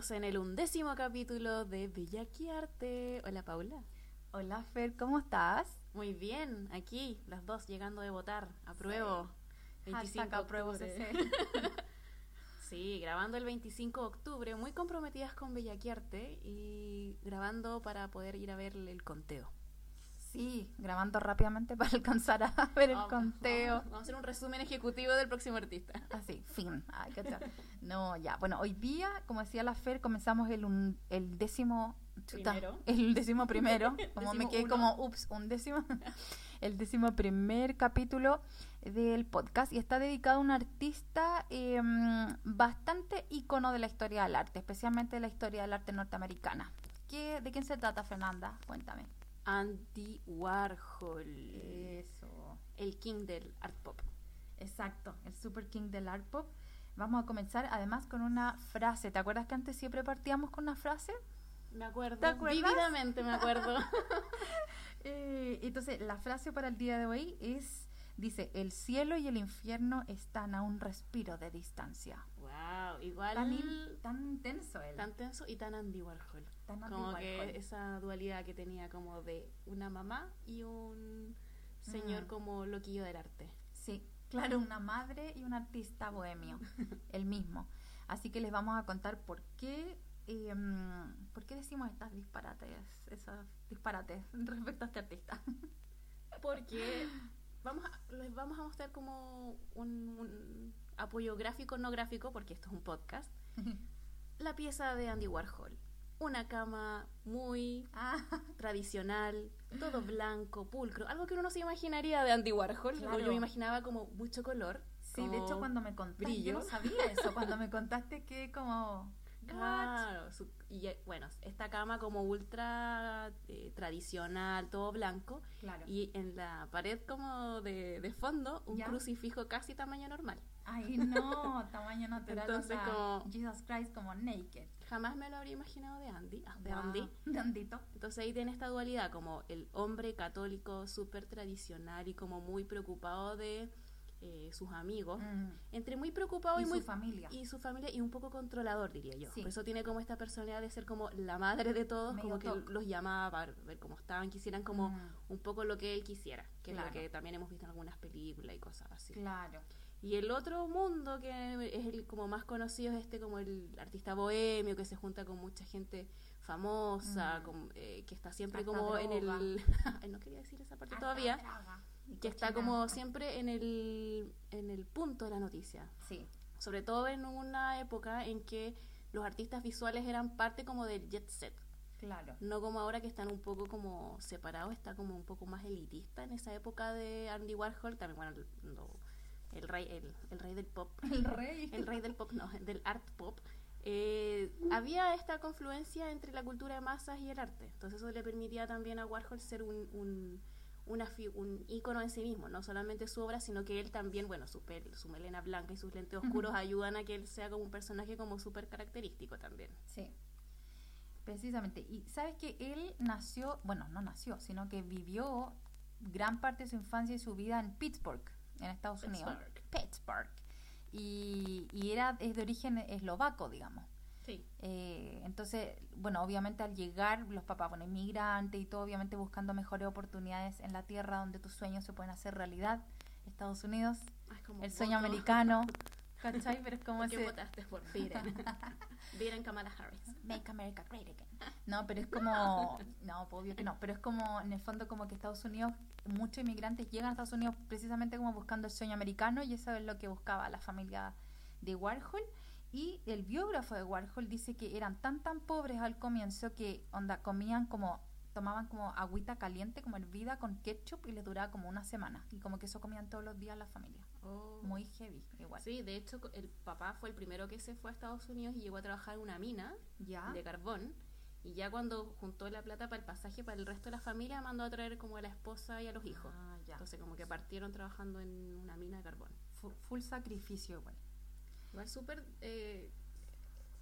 Estamos en el undécimo capítulo de Bellaquiarte. Hola Paula. Hola Fer, ¿cómo estás? Muy bien, aquí, las dos llegando de votar. Apruebo. Sí. Hashtag apruebo CC. sí, grabando el 25 de octubre, muy comprometidas con Bellaquiarte y grabando para poder ir a ver el conteo. Sí, grabando rápidamente para alcanzar a ver el Vamos, conteo. Vamos, vamos a hacer un resumen ejecutivo del próximo artista. Así, fin. Ay, qué tal. No, ya. Bueno, hoy día, como decía la Fer, comenzamos el, un- el décimo... chuta, Primero. El décimo primero. Como me quedé uno. como, ups, un décimo. El décimo primer capítulo del podcast y está dedicado a un artista eh, bastante ícono de la historia del arte, especialmente de la historia del arte norteamericana. ¿Qué, ¿De quién se trata, Fernanda? Cuéntame. Andy Warhol. Eso. El king del art pop. Exacto, el Super King del Art Pop. Vamos a comenzar además con una frase. ¿Te acuerdas que antes siempre partíamos con una frase? Me acuerdo. ¿Te acuerdas? Vívidamente me acuerdo. Eh, entonces, la frase para el día de hoy es, dice, el cielo y el infierno están a un respiro de distancia. Wow, igual Tan, in- tan intenso él. tan tenso y tan Andy Warhol. Tan Andy como Warhol. que esa dualidad que tenía como de una mamá y un señor Mm. como loquillo del arte. Sí, claro, una madre y un artista bohemio, el mismo. Así que les vamos a contar por qué, eh, mm, por qué decimos estas disparates, esos disparates respecto a este artista. Porque vamos a- les vamos a mostrar como un, un apoyo gráfico, no gráfico, porque esto es un podcast. La pieza de Andy Warhol. Una cama muy ah, tradicional, todo blanco, pulcro, algo que uno no se imaginaría de Andy Warhol. Claro. Yo me imaginaba como mucho color. sí, de hecho cuando me contaste, brillo. yo no sabía eso, cuando me contaste que como... Claro, su- y eh, bueno, esta cama como ultra eh, tradicional, todo blanco, Claro. y en la pared como de, de fondo un ¿Ya? crucifijo casi tamaño normal. Ay, no, tamaño natural. Entonces, o sea, como- Jesus Christ como naked. Jamás me lo habría imaginado de Andy, ah, de Wow, Andy. De Andito. Entonces ahí tiene esta dualidad, como el hombre católico súper tradicional y como muy preocupado de eh, sus amigos. Mm. Entre muy preocupado y, Y su muy familia. y su familia y un poco controlador diría yo Sí. por eso tiene como esta personalidad de ser como la madre de todos Medio como que toc. los llamaba para ver cómo estaban quisieran como Mm. un poco lo que él quisiera que es Claro. lo que también hemos visto en algunas películas y cosas así Claro. Y el otro mundo que es el como más conocido es este como el artista bohemio que se junta con mucha gente famosa Mm. con- eh, que está siempre como en el no quería decir esa parte todavía. que está como siempre en el en el punto de la noticia. Sí. sobre todo en una época en que los artistas visuales eran parte como del jet set, Claro. no como ahora que están un poco como separados, está como un poco más elitista en esa época de Andy Warhol, también bueno, no, el rey el, el rey del pop, El rey. el rey del pop, no, del art pop. eh, había esta confluencia entre la cultura de masas y el arte, entonces eso le permitía también a Warhol ser un, un una un ícono en sí mismo, no solamente su obra, sino que él también, bueno, su, pel- su melena blanca y sus lentes oscuros ayudan a que él sea como un personaje como súper característico también. Sí. Precisamente. Y sabes que él nació, bueno, no nació, sino que vivió gran parte de su infancia y su vida en Pittsburgh, en Estados Unidos. Pittsburgh. Y, y era, es de origen eslovaco, digamos. Sí. Eh, entonces, bueno, obviamente al llegar los papás, bueno, inmigrantes y todo, obviamente buscando mejores oportunidades en la tierra donde tus sueños se pueden hacer realidad. Estados Unidos, el sueño americano, ¿cachai? Pero es como ¿Por qué ese... votaste por Biden? Biden Kamala Harris. Make America Great Again. No, pero es como, no, pues, obvio que no, pero es como, en el fondo, como que Estados Unidos, muchos inmigrantes llegan a Estados Unidos precisamente como buscando el sueño americano y eso es lo que buscaba la familia de Warhol. Y el biógrafo de Warhol dice que eran tan, tan pobres al comienzo que, onda, comían como, tomaban como agüita caliente, como hervida con ketchup y les duraba como una semana. Y como que eso comían todos los días la familia. Oh. Muy heavy, igual. Sí, de hecho el papá fue el primero que se fue a Estados Unidos y llegó a trabajar en una mina ¿Ya? de carbón. Y ya cuando juntó la plata para el pasaje para el resto de la familia, mandó a traer como a la esposa y a los hijos. Ah, ya. Entonces como que partieron trabajando en una mina de carbón. Fu- full sacrificio igual. Igual súper eh,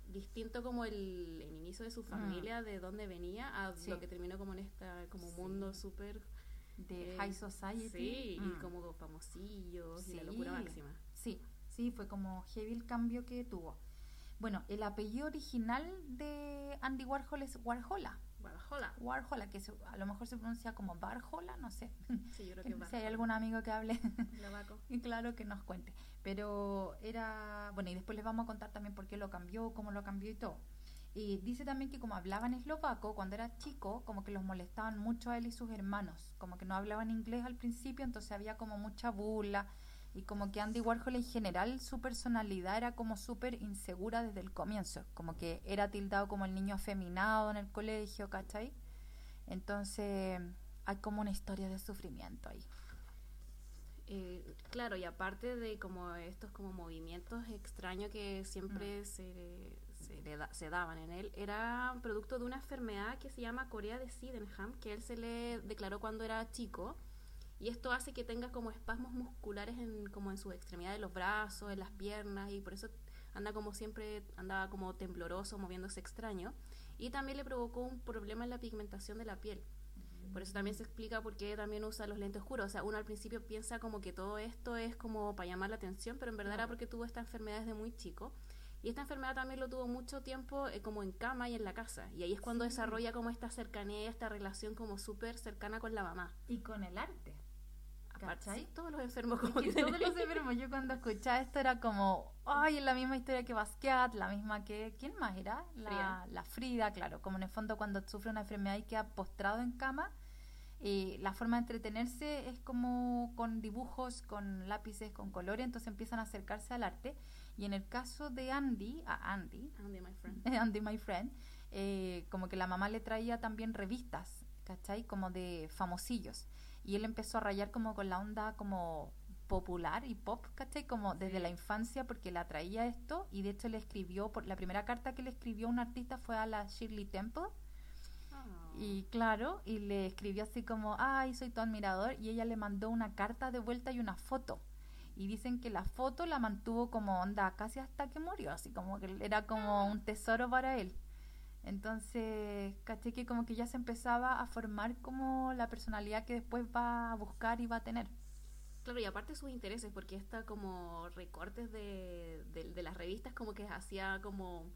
distinto como el, el inicio de su familia, de dónde venía, a Mm. Sí. lo que terminó como en esta como Sí. mundo súper... de eh, High Society. Sí, y Mm. como famosillos y la Sí. locura máxima. Sí, sí, fue como heavy el cambio que tuvo. Bueno, el apellido original de Andy Warhol es Warhola. Warhola. Warhola, que se- a lo mejor se pronuncia como Barjola, no sé. Sí, yo creo que si hay algún amigo que hable, y claro que nos cuente. Pero era, bueno, y después les vamos a contar también por qué lo cambió, cómo lo cambió y todo. Y dice también que como hablaban eslovaco, cuando era chico, como que los molestaban mucho a él y sus hermanos, como que no hablaban inglés al principio, entonces había como mucha burla y como que Andy Warhol en general su personalidad era como súper insegura desde el comienzo, como que era tildado como el niño afeminado en el colegio, ¿cachai? Entonces hay como una historia de sufrimiento ahí. Eh, claro, y aparte de como estos como movimientos extraños que siempre se, se, le da- se daban en él, era producto de una enfermedad que se llama Corea de Sydenham, que él se le declaró cuando era chico. Y esto hace que tenga como espasmos musculares en, como en sus extremidades, los brazos, en las piernas, y por eso anda como siempre, andaba como tembloroso, moviéndose extraño. Y también le provocó un problema en la pigmentación de la piel. Por eso también se explica por qué también usa los lentes oscuros. O sea, uno al principio piensa como que todo esto es como para llamar la atención, pero en verdad era Claro. porque tuvo esta enfermedad desde muy chico. Y esta enfermedad también lo tuvo mucho tiempo eh, como en cama y en la casa. Y ahí es cuando Sí. desarrolla como esta cercanía y esta relación como súper cercana con la mamá. Y con el arte. Aparte, todos los enfermos como que todos los enfermos, yo cuando escuchaba esto era como, ay, es la misma historia que Basquiat, la misma que, ¿quién más era? La Frida. la Frida, claro, como en el fondo cuando sufre una enfermedad y queda postrado en cama, y la forma de entretenerse es como con dibujos, con lápices, con colores, entonces empiezan a acercarse al arte. Y en el caso de Andy, a Andy, Andy, my friend. Andy My Friend, eh, como que la mamá le traía también revistas, ¿cachai? Como de famosillos. Y él empezó a rayar como con la onda como popular y pop, ¿cachai? Como desde la infancia porque le atraía esto y de hecho le escribió, por la primera carta que le escribió un artista fue a la Shirley Temple Ah. y claro, y le escribió así como, ay, soy tu admirador, y ella le mandó una carta de vuelta y una foto. Y dicen que la foto la mantuvo como onda casi hasta que murió, así como que era como un tesoro para él. Entonces, caché que como que ya se empezaba a formar como la personalidad que después va a buscar y va a tener. Claro, y aparte sus intereses, porque está como recortes de, de, de las revistas, como que hacía como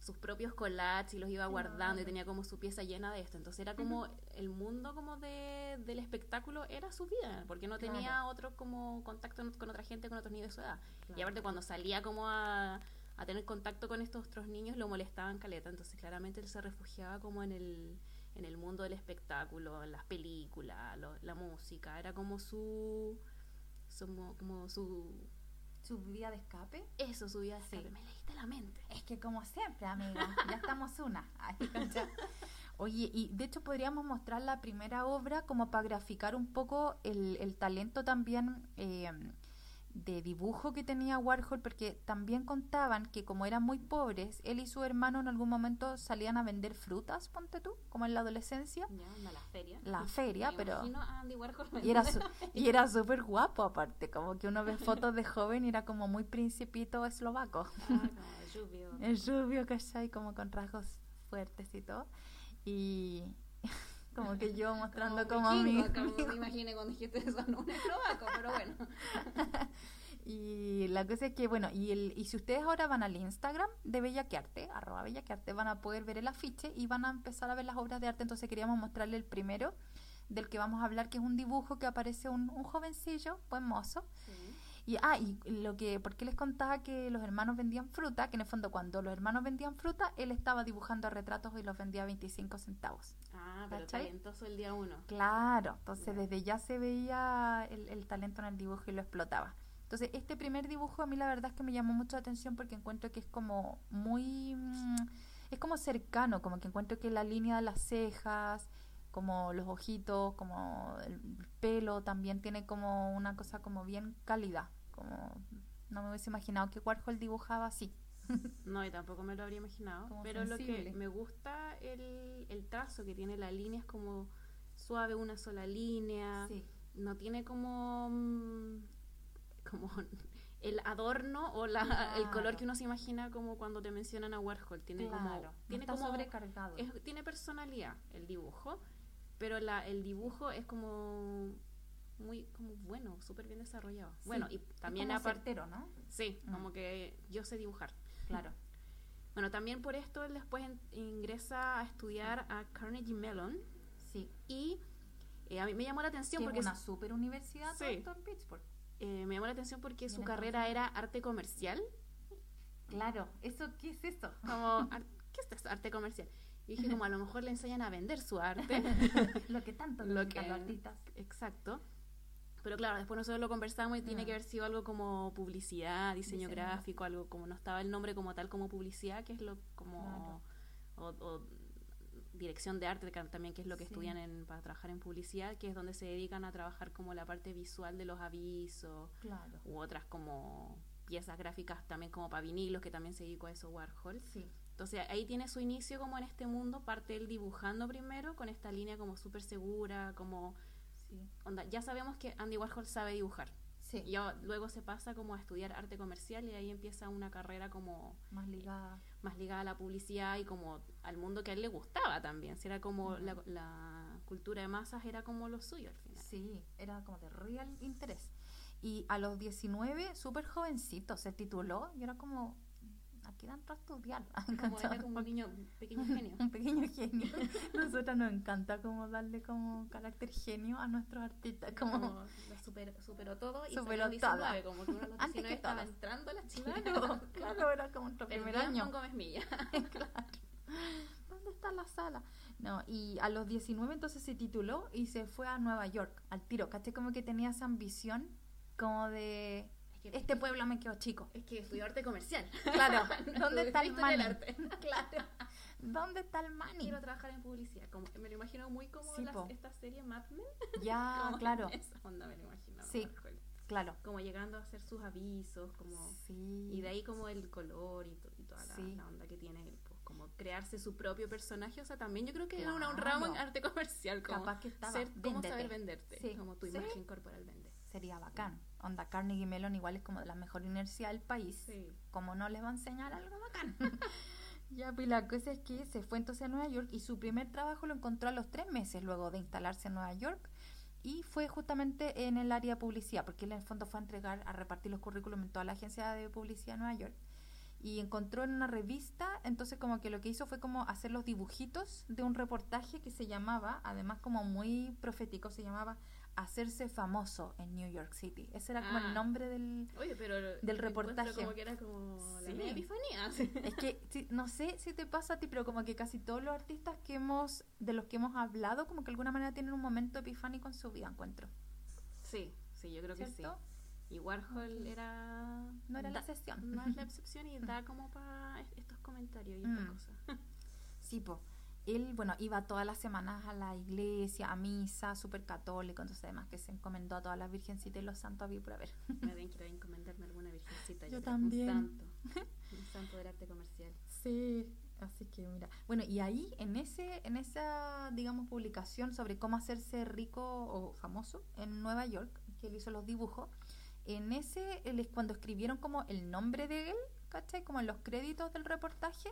sus propios collages y los iba guardando y tenía como su pieza llena de esto. Entonces era como el mundo como de, del espectáculo era su vida, porque no tenía Claro. otro como contacto con otra gente con otros niños de su edad. Y aparte cuando salía como a, a tener contacto con estos otros niños lo molestaban caleta, entonces claramente él se refugiaba como en el, en el mundo del espectáculo, en las películas, lo- la música, era como su, su mo- como su Su vía de escape. eso, su vida de Sí. escape. Me leíste la mente. Es que como siempre, amiga, ya estamos una. Ay. Oye, y de hecho podríamos mostrar la primera obra como para graficar un poco el, el talento también eh, de dibujo que tenía Warhol, porque también contaban que como eran muy pobres, él y su hermano en algún momento salían a vender frutas, ponte tú, como en la adolescencia. Ya, a la feria. La feria, Me pero... a Andy Warhol Y era, su- y era súper guapo aparte, como que uno ve fotos de joven y era como muy principito eslovaco. Ah, como lluvio. Es rubio, ¿cachai? Como con rasgos fuertes y todo. Y como que yo mostrando como, mi... como me imaginé cuando dijiste eso, no un eslovaco, pero bueno. Y la cosa es que, bueno, y, el, y si ustedes ahora van al Instagram de Bella que Arte, arroba Bella que Arte, van a poder ver el afiche y van a empezar a ver las obras de arte. Entonces queríamos mostrarle el primero del que vamos a hablar, que es un dibujo que aparece un, un jovencillo, buen mozo, Y, ah, y lo que, ¿por qué les contaba que los hermanos vendían fruta? Que en el fondo cuando los hermanos vendían fruta, él estaba dibujando retratos y los vendía a 25 centavos. Ah, pero ¿Cachai? talentoso el día uno. Claro, entonces desde ya se veía el, el talento en el dibujo y lo explotaba. Entonces, este primer dibujo a mí la verdad es que me llamó mucho la atención porque encuentro que es como muy... mm, es como cercano, como que encuentro que la línea de las cejas, como los ojitos, como el pelo también tiene como una cosa como bien cálida, como no me hubiese imaginado que Warhol dibujaba así. No, y tampoco me lo habría imaginado. Como pero lo que me gusta el, el trazo que tiene la línea es como suave, una sola línea. Sí. No tiene como mm, como el adorno o la, el color que uno se imagina como cuando te mencionan a Warhol. Tiene como Claro, no tiene como sobrecargado. es- tiene personalidad el dibujo, pero la, el dibujo es como muy como bueno, súper bien desarrollado. Sí, Bueno, y también aparte ¿no? Sí, Mm. como que yo sé dibujar. Claro. Bueno, también por esto él después en- ingresa a estudiar a Carnegie Mellon Sí. y eh, a mí me llamó la atención Que porque es una super universidad Sí. esto en Pittsburgh. eh, me llamó la atención porque su carrera era arte comercial, Claro. ¿Eso qué es eso? como ar- ¿qué es esto? arte comercial? Y dije como a lo mejor le enseñan a vender su arte. lo que tanto Lo que- los artistas. Exacto. Pero claro, después nosotros lo conversamos y tiene Mm. que haber sido algo como publicidad, diseño Diseño. gráfico, algo como no estaba el nombre como tal como publicidad, que es lo como o, o dirección de arte también que es lo que Sí. estudian en, para trabajar en publicidad, que es donde se dedican a trabajar como la parte visual de los avisos Claro. u otras como piezas gráficas también como para vinilos, que también se dedicó a eso Warhol. Sí. Entonces ahí tiene su inicio como en este mundo, parte él dibujando primero con esta línea como súper segura, como Sí. onda, ya sabemos que Andy Warhol sabe dibujar. Sí. Y luego se pasa como a estudiar arte comercial y ahí empieza una carrera como Más ligada. más ligada a la publicidad y como al mundo que a él le gustaba también. Si era como Ujú. la, la cultura de masas era como lo suyo al final. Sí, era como de real interés. Y a los 19, súper jovencito, se tituló y era como, aquí dan a estudiar. Como era como un niño, pequeño genio. un pequeño genio. Nosotros nos encanta como darle como carácter genio a nuestros artistas. Como, Como lo super- superó todo y Superó salió a los 19, todo. como que uno los Antes que 19 estaba todas. entrando a la claro, claro, era como nuestro primer año. con Gómez Milla. ¿Dónde está la sala? No, y a los 19 entonces se tituló y se fue a Nueva York, al tiro. ¿Caché? Como que tenía esa ambición como de... Que, Este pueblo me quedó chico. es que estudió arte comercial. Claro, No ¿dónde está el money? arte. Claro. ¿Dónde está el money? Quiero trabajar en publicidad. Como, me lo imagino muy como Sí, las- esta serie Mad Men. Ya, Como claro, Esa onda me lo imagino. Sí. Claro. Como llegando a hacer sus avisos, como... Sí. Y de ahí como el color y, to- y toda la, Sí. la onda que tiene, pues, como crearse su propio personaje. O sea, también yo creo que era un ramo en arte comercial. Como Capaz que estaba. ser, cómo saber venderte. Sí. Como tu imagen corporal vende. Sería bacán. Onda Carnegie Mellon igual es como de la mejor universidad del país. Sí. como no les va a enseñar algo bacán. ya, pues la cosa es que se fue entonces a Nueva York y su primer trabajo lo encontró a los tres meses luego de instalarse en Nueva York y fue justamente en el área de publicidad, porque él en el fondo fue a entregar, a repartir los currículums en toda la agencia de publicidad de Nueva York y encontró en una revista, entonces como que lo que hizo fue como hacer los dibujitos de un reportaje que se llamaba, además como muy profético, se llamaba Hacerse famoso en New York City. Ese era como Ah. el nombre del, Oye, pero... Del reportaje. Como que era como Sí. la epifanía. Es que sí, no sé si te pasa a ti, pero como que casi todos los artistas que hemos, de los que hemos hablado, como que de alguna manera tienen un momento epifánico en su vida, encuentro. Sí, sí, yo creo que sí. Y Warhol era... No era la da- excepción. No es la excepción y da como para estos comentarios y estas Mm. cosas. Sí, po. Él, bueno, iba todas las semanas a la iglesia, a misa, súper católico, entonces además que se encomendó a todas las virgencitas y los santos había por haber. Me den que encomendarme alguna virgencita. Yo creo, también. Un santo. Un santo del arte comercial. Sí, así que mira. Bueno, y ahí, en ese, en esa, digamos, publicación sobre cómo hacerse rico o famoso en Nueva York, que él hizo los dibujos, en ese, cuando escribieron como el nombre de él, ¿cachai? Como en los créditos del reportaje,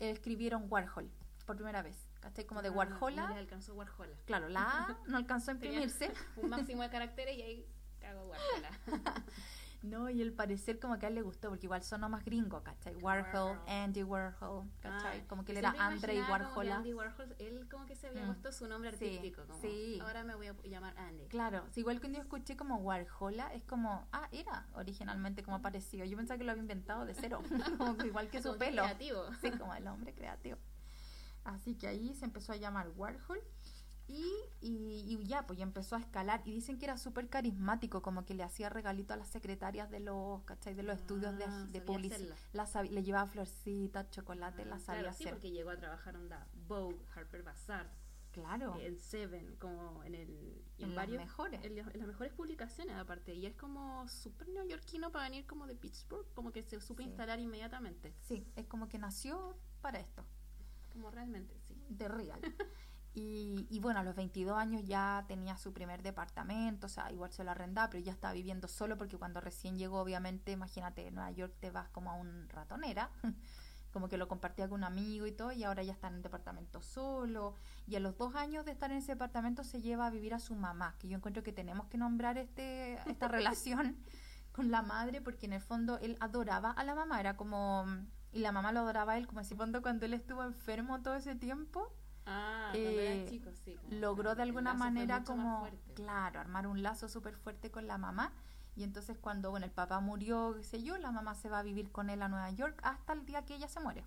eh, escribieron Warhol por primera vez, ¿cachai? Como de Ah, Warhola. no alcanzó Warhola. Claro, la A no alcanzó a Tenía imprimirse. Un máximo de caracteres y ahí cago Warhola. No, y el parecer como que a él le gustó, porque igual sonó más gringo, ¿cachai? Warhol, Warhol. Andy Warhol, ¿cachai? Ah, como que él era Andre como Warhola. Andy Warhol, él como que se había Mm. puesto su nombre Sí, artístico. como, sí. Ahora me voy a llamar Andy. Claro, sí, igual cuando yo escuché como Warhola, es como, ah, era originalmente como parecido. Yo pensaba que lo había inventado de cero, como que igual que su Como pelo. creativo. Sí, como el hombre creativo. Así que ahí se empezó a llamar Warhol y, y, y ya, pues ya empezó a escalar. Y dicen que era súper carismático, como que le hacía regalito a las secretarias de los, ¿cachai? De los estudios de, Ah, de publicidad. La Le llevaba florcitas, chocolate, la Ah, sabía claro, sí, hacer. porque llegó a trabajar onda Vogue, Harper Bazaar, Claro, en Seven, como en el En las varios mejores. en, la- en las mejores publicaciones aparte y es como súper neoyorquino para venir como de Pittsburgh, como que se supo Sí. instalar inmediatamente, sí, es como que nació para esto. como realmente, sí. de real. Y, y bueno, a los 22 años ya tenía su primer departamento, o sea, igual se lo arrendaba, pero ya estaba viviendo solo porque cuando recién llegó, obviamente, imagínate, en Nueva York te vas como a un ratonera, como que lo compartía con un amigo y todo, y ahora ya está en un departamento solo. Y a los dos años de estar en ese departamento se lleva a vivir a su mamá, que yo encuentro que tenemos que nombrar este, esta relación con la madre, porque en el fondo él adoraba a la mamá, era como Y la mamá lo adoraba a él, como así cuando, cuando él estuvo enfermo todo ese tiempo, Ah, eh, eran chicos, sí. como logró de alguna manera como, claro, armar un lazo súper fuerte con la mamá. Y entonces cuando, bueno, el papá murió, qué sé yo, la mamá se va a vivir con él a Nueva York hasta el día que ella se muere.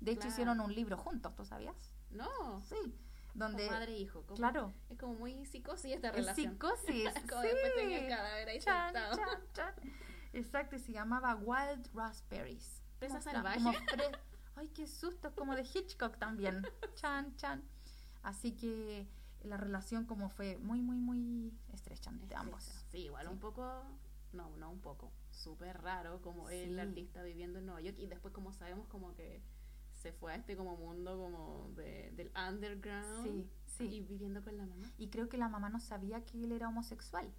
De hecho, Claro. hicieron un libro juntos, ¿tú sabías? No, Sí. como Donde, madre e hijo. como- claro, Es como muy psicosis esta es relación. psicosis. como sí. después tenía el cadáver ahí Chan, sentado. chan, chan. Exacto, y se llamaba Wild Raspberries. Ay, qué susto, como de Hitchcock también. Chan, chan. Así que la relación como fue muy, muy, muy estrecha entre ambos. Sí, igual Sí. un poco, no, no un poco, súper raro como el Sí. artista viviendo en Nueva York y después como sabemos como que se fue a este como mundo como de, del underground Sí, sí. y viviendo con la mamá. Y creo que la mamá no sabía que él era homosexual.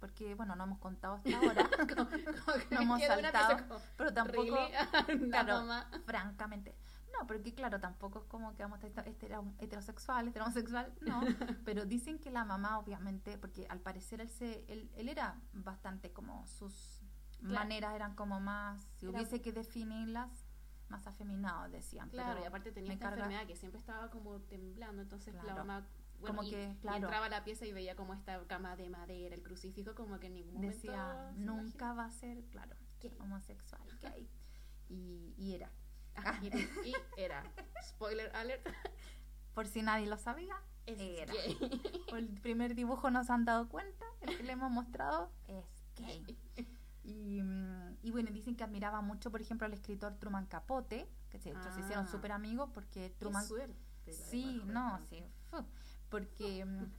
Porque, bueno, no hemos contado hasta ahora, Como- como que No hemos saltado, como, pero tampoco, ¿really? la claro, francamente. No, porque claro, tampoco es como que vamos a estar, este era un heterosexual, este era homosexual, no. pero dicen que la mamá, obviamente, porque al parecer él, se, él, él era bastante como sus Claro. maneras eran como más, si Era- hubiese que definirlas, más afeminados, decían. Claro, pero y aparte tenía esta enfermedad que siempre estaba como temblando, entonces la Claro. mamá bueno, Como y, que, y entraba a la pieza y veía como esta cama de madera, el crucifijo, como que en ningún momento Decía, nunca va a ser, claro, Gay. homosexual, gay. Y, y era. Ah, y, y era, spoiler alert, Por si nadie lo sabía, es era. gay. Por el primer dibujo nos han dado cuenta, el que le hemos mostrado es gay. Y, mm, y bueno, dicen que admiraba mucho, por ejemplo, al escritor Truman Capote, que se, hicieron Ah. súper amigos porque Truman... Qué suerte. Sí, no, sí, porque, mm,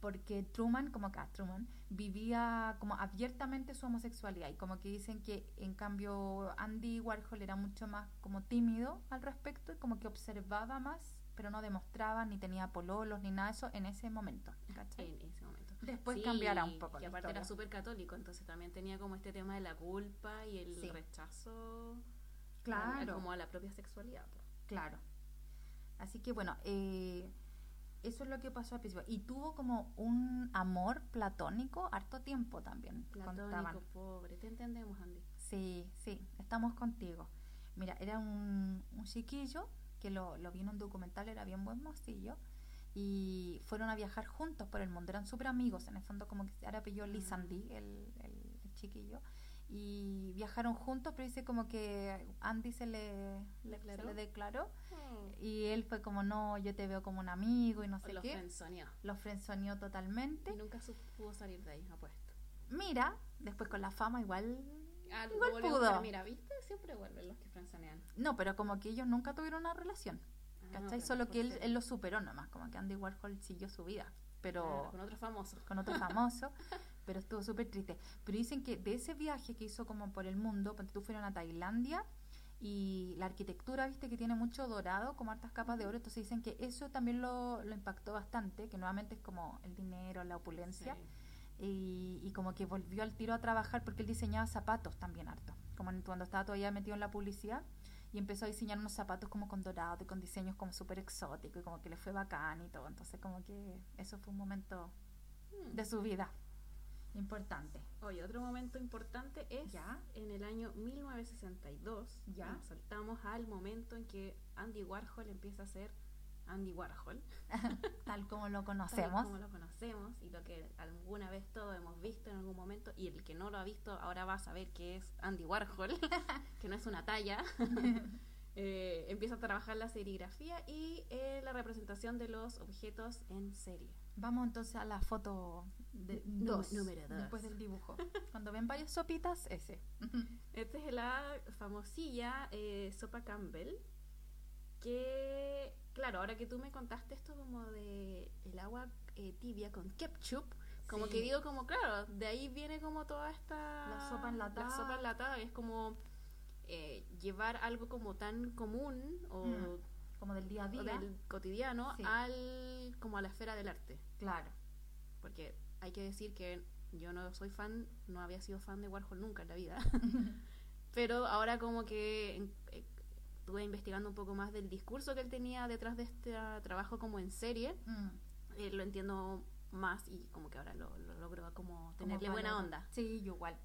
porque Truman, como acá, Truman, vivía como abiertamente su homosexualidad y como que dicen que en cambio Andy Warhol era mucho más como tímido al respecto y como que observaba más, pero no demostraba ni tenía pololos ni nada de eso en ese momento, ¿cachai? En ese momento. Después Sí, cambiará un poco la aparte era súper católico, entonces también tenía como este tema de la culpa y el Sí. rechazo a- Claro. como a la propia sexualidad. Claro. Así que bueno, eh, eso es lo que pasó al principio. Y tuvo como un amor platónico harto tiempo también. contaban. Platónico, pobre. Te entendemos, Andy. Sí, sí, estamos contigo. Mira, era un, un chiquillo que lo, lo vi en un documental, era bien buen mocillo. Y fueron a viajar juntos por el mundo, eran súper amigos, en el fondo como que ahora pilló. Lisandí, el, el, el chiquillo. Y viajaron juntos, pero dice como que Andy se le, le- se ¿Declaró? le declaró. Y él fue como, no, yo te veo como un amigo y no sé Lo qué. frenzoneó. Lo frenzoneó totalmente. Y nunca pudo salir de ahí, apuesto. Mira, después con la fama igual... Ah, Igual pudo. buscar. Mira, ¿viste? Siempre vuelven los que frenzonean. No, pero como que ellos nunca tuvieron una relación. Ah, ¿Cachai? pero Solo que él, él lo superó nomás, como que Andy Warhol siguió su vida, pero Claro, con otro famoso. con otro famoso, pero estuvo súper triste. Pero dicen que de ese viaje que hizo como por el mundo, cuando tú fueron a Tailandia y la arquitectura, viste que tiene mucho dorado, como hartas capas de oro, entonces dicen que eso también lo, lo impactó bastante, que nuevamente es como el dinero, la opulencia. Sí. Y, y como que volvió al tiro a trabajar porque él diseñaba zapatos también harto, como en- cuando estaba todavía metido en la publicidad y empezó a diseñar unos zapatos como con dorado y con diseños como súper exóticos y como que le fue bacán y todo, entonces como que eso fue un momento Hmm. de su vida importante. Oye, otro momento importante es Ya. en el año 1962. Ya. Nos saltamos al momento en que Andy Warhol empieza a ser Andy Warhol. Tal como lo tal conocemos. Como lo conocemos y lo que alguna vez todos hemos visto en algún momento. Y el que no lo ha visto ahora va a saber que es Andy Warhol, que no es una talla. Eh, empieza a trabajar la serigrafía y eh, la representación de los objetos en serie. Vamos entonces a la foto de dos, número dos. después del dibujo. Cuando ven varias sopitas, ese. Esta es la famosilla eh, sopa Campbell. Que, claro, ahora que tú me contaste esto como de el agua eh, tibia con ketchup, como Sí. que digo como, claro, de ahí viene como toda esta... La sopa enlatada. La sopa enlatada, es como eh, llevar algo como tan común o, Mm, como del día a o día. del cotidiano Sí. al como a la esfera del arte. Claro. Porque hay que decir que yo no soy fan, no había sido fan de Warhol nunca en la vida. Pero ahora como que eh, estuve investigando un poco más del discurso que él tenía detrás de este ah, trabajo como en serie, Mm. eh, lo entiendo más y como que ahora lo, lo logro como tenerle Como buena onda. Sí, yo igual.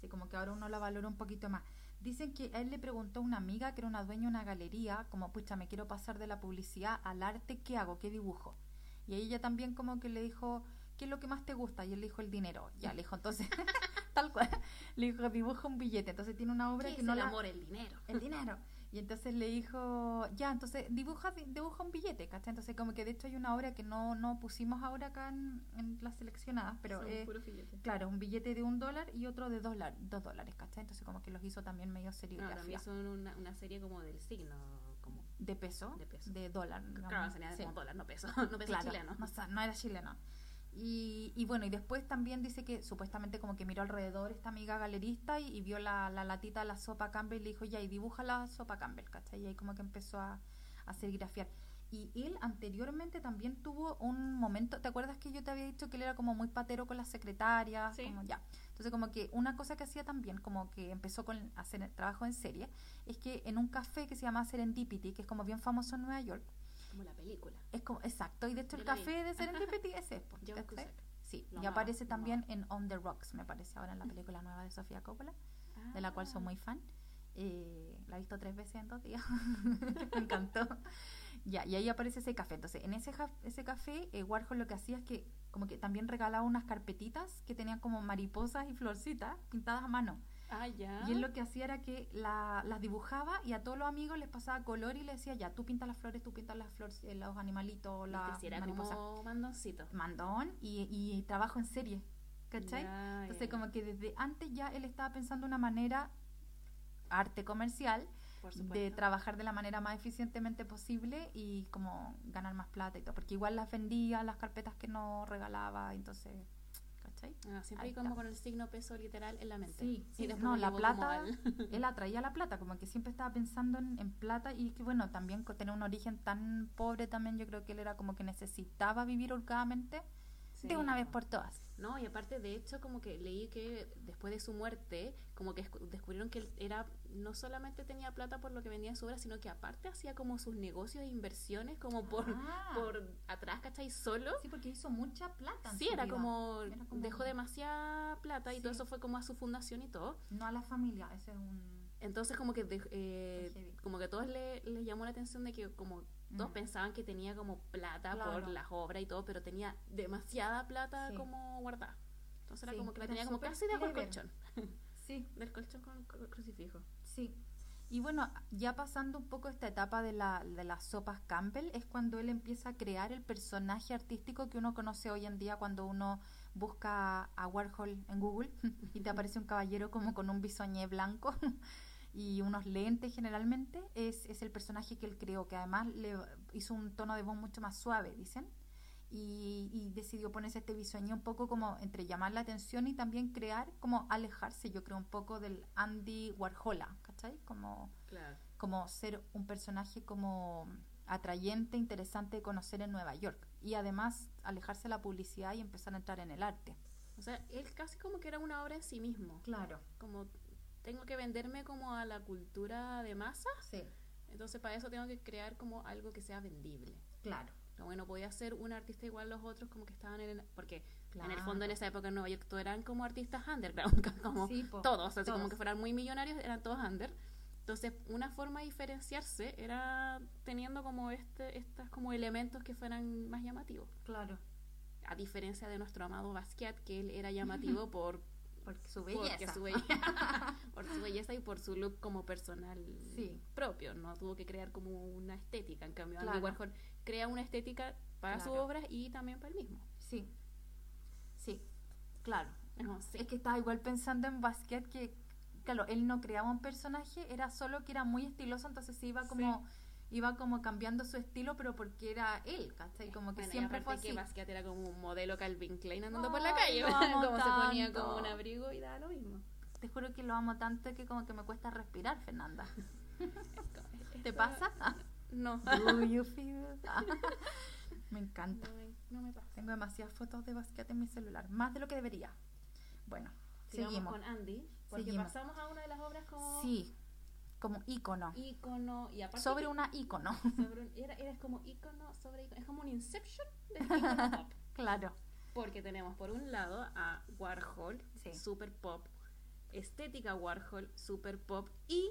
Sí, como que ahora uno la valora un poquito más. Dicen que a él le preguntó a una amiga que era una dueña de una galería, como, pucha, me quiero pasar de la publicidad al arte, ¿qué hago? ¿Qué dibujo? Y ella también como que le dijo, ¿qué es lo que más te gusta? Y él le dijo el dinero. Ya, le dijo, entonces, tal cual, le dijo, dibuja un billete. Entonces tiene una obra ¿Qué que es no el la... amor, el dinero. El dinero. Y entonces le dijo, ya, entonces dibuja, dibuja un billete, ¿cachai? Entonces como que de hecho hay una obra que no, no pusimos ahora acá en, en las seleccionadas, pero Son eh, puros billetes. claro, un billete de un dólar y otro de dos, dos dólares, ¿cachai? Entonces como que los hizo también medio No, serigrafía. también son una, una serie como del signo, como de peso, De peso. dólar. digamos. claro, sería Sí. como dólar, no peso, no peso Claro, chileno. No, no era chileno. Y, y bueno, y después también dice que supuestamente como que miró alrededor esta amiga galerista y, y vio la, la latita de la sopa Campbell y le dijo, ya, y dibuja la sopa Campbell, ¿cachai? Y ahí como que empezó a, a serigrafiar. Y él anteriormente también tuvo un momento, ¿te acuerdas que yo te había dicho que él era como muy patero con las secretarias? Sí. Como ya. Entonces como que una cosa que hacía también, como que empezó con hacer el trabajo en serie, es que en un café que se llama Serendipity, que es como bien famoso en Nueva York, Como la película. es como, exacto, y de hecho Yo el la vi. café de Serendipity es ese, po, John ¿cachai? Cusack. Sí, Lo y amaba, aparece también en On the Rocks, me parece ahora en la película nueva de Sofía Coppola, de la cual soy Ah. muy fan. Eh, la he visto tres veces en dos días, me encantó. Ya, y ahí aparece ese café. Entonces, en ese, ese café, eh, Warhol lo que hacía es que como que también regalaba unas carpetitas que tenían como mariposas y florcitas pintadas a mano. Ah, ya. Y él lo que hacía era que la- las dibujaba y a todos los amigos les pasaba color y le decía, ya, tú pintas las flores, tú pintas las flores, eh, los animalitos, las si mariposas. como mandoncito. Mandón y, y trabajo en serie, ¿cachai? Ya, Entonces ya. como que desde antes ya él estaba pensando una manera, arte comercial, de trabajar de la manera más eficientemente posible y como ganar más plata y todo, porque igual las vendía, las carpetas que no regalaba, entonces, ¿cachai? Ah, siempre Ahí como está. con el signo peso literal en la mente. Sí, sí, no, la plata, al- él atraía la plata, como que siempre estaba pensando en, en plata y que bueno, también tener un origen tan pobre también, yo creo que él era como que necesitaba vivir holgadamente de una vez po. por todas. No, y aparte, de hecho, como que leí que después de su muerte, como que escu- descubrieron que él era, no solamente tenía plata por lo que vendía en su obra, sino que aparte hacía como sus negocios e inversiones como por, Ah. por atrás, ¿cachai? Solo. Sí, porque hizo mucha plata. en Sí, su era vida. como, Era como- dejó demasiada plata y todo eso fue como a su fundación y todo. No a la familia, ese es un... Entonces como que de- eh, como que a todos le- les llamó la atención de que como todos pensaban que tenía como plata por Claro. las obras y todo, pero tenía demasiada plata Sí. como guardada. Entonces era Sí, como que la era tenía como casi debajo del colchón. Sí, Del colchón con cru- crucifijo. sí. Y bueno, ya pasando un poco esta etapa de, la, de las sopas Campbell, es cuando él empieza a crear el personaje artístico que uno conoce hoy en día cuando uno busca a Warhol en Google y te aparece un caballero como con un bisoñé blanco y unos lentes generalmente. Es, es el personaje que él creó, que además le hizo un tono de voz mucho más suave, dicen. Y, y decidió ponerse este bisoñé un poco como entre llamar la atención y también crear, como alejarse, yo creo, un poco del Andy Warhola, ¿cachai? Como, Claro. como ser un personaje como atrayente, interesante de conocer en Nueva York. Y además alejarse de la publicidad y empezar a entrar en el arte. O sea, él casi como que era una obra en sí mismo. Claro. Como tengo que venderme como a la cultura de masa, Sí, entonces para eso tengo que crear como algo que sea vendible. claro. Como que no podía ser un artista igual a los otros como que estaban en el... Porque en el fondo en esa época en Nueva York todos eran como artistas underground, como Sí, po, todos, así como que fueran muy millonarios, eran todos under. Entonces, una forma de diferenciarse era teniendo como este estos como elementos que fueran más llamativos. Claro. A diferencia de nuestro amado Basquiat, que él era llamativo por, Porque su porque belleza. su, belleza por su belleza y por su look como personal Sí. propio. No tuvo que crear como una estética. En cambio, Andy Claro. Warhol crea una estética para su Claro. obra y también para él mismo. Sí. Sí, claro. No, sí. Es que estaba igual pensando en Basquiat que, claro, él no creaba un personaje, era solo que era muy estiloso, entonces se iba como, iba como cambiando su estilo, pero porque era él, ¿cachai? Como que Bueno, siempre fue así. que Basquiat era como un modelo Calvin Klein andando por la calle. como se ponía tanto. como un abrigo y daba lo mismo. Te juro que lo amo tanto que como que me cuesta respirar, Fernanda. ¿Te Esto- pasa? No. Do you feel? me encanta. No me, no me pasa. Tengo demasiadas fotos de Basquiat en mi celular, más de lo que debería. Bueno, Sigamos seguimos. con Andy, porque Seguimos. pasamos a una de las obras como Sí, como ícono. ícono y aparte Sobre una ícono. sobre un- era, era como ícono sobre ícono, es como un Inception del ícono pop. claro. Porque tenemos por un lado a Warhol, Sí. super pop, estética Warhol, super pop y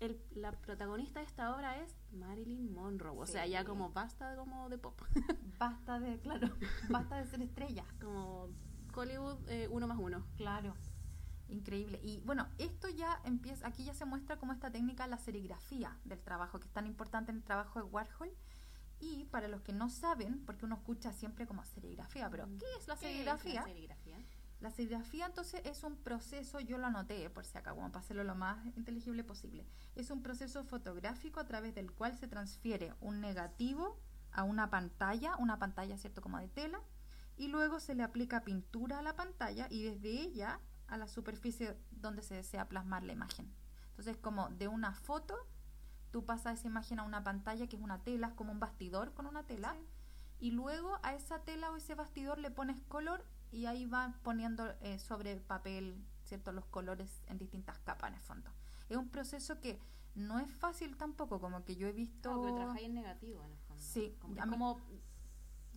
el, la protagonista de esta obra es Marilyn Monroe. O sea, ya como basta como de pop. Basta de, claro, basta de ser estrella. como Hollywood eh, uno más uno. Claro. Increíble. Y bueno, esto ya empieza, aquí ya se muestra como esta técnica, la serigrafía del trabajo, que es tan importante en el trabajo de Warhol. Y para los que no saben, porque uno escucha siempre como serigrafía, pero ¿qué es la ¿Qué es serigrafía? la serigrafía? La serigrafía entonces es un proceso, yo lo anoté por si acá, como para hacerlo lo más inteligible posible. Es un proceso fotográfico a través del cual se transfiere un negativo a una pantalla, una pantalla, ¿cierto?, como de tela, y luego se le aplica pintura a la pantalla y desde ella a la superficie donde se desea plasmar la imagen. Entonces, como de una foto, tú pasas esa imagen a una pantalla que es una tela, es como un bastidor con una tela, y luego a esa tela o ese bastidor le pones color y ahí va poniendo eh, sobre papel cierto los colores en distintas capas en el fondo es un proceso que no es fácil tampoco como que yo he visto No, pero trabajáis en negativo en el fondo. Sí, Como, a es mí- como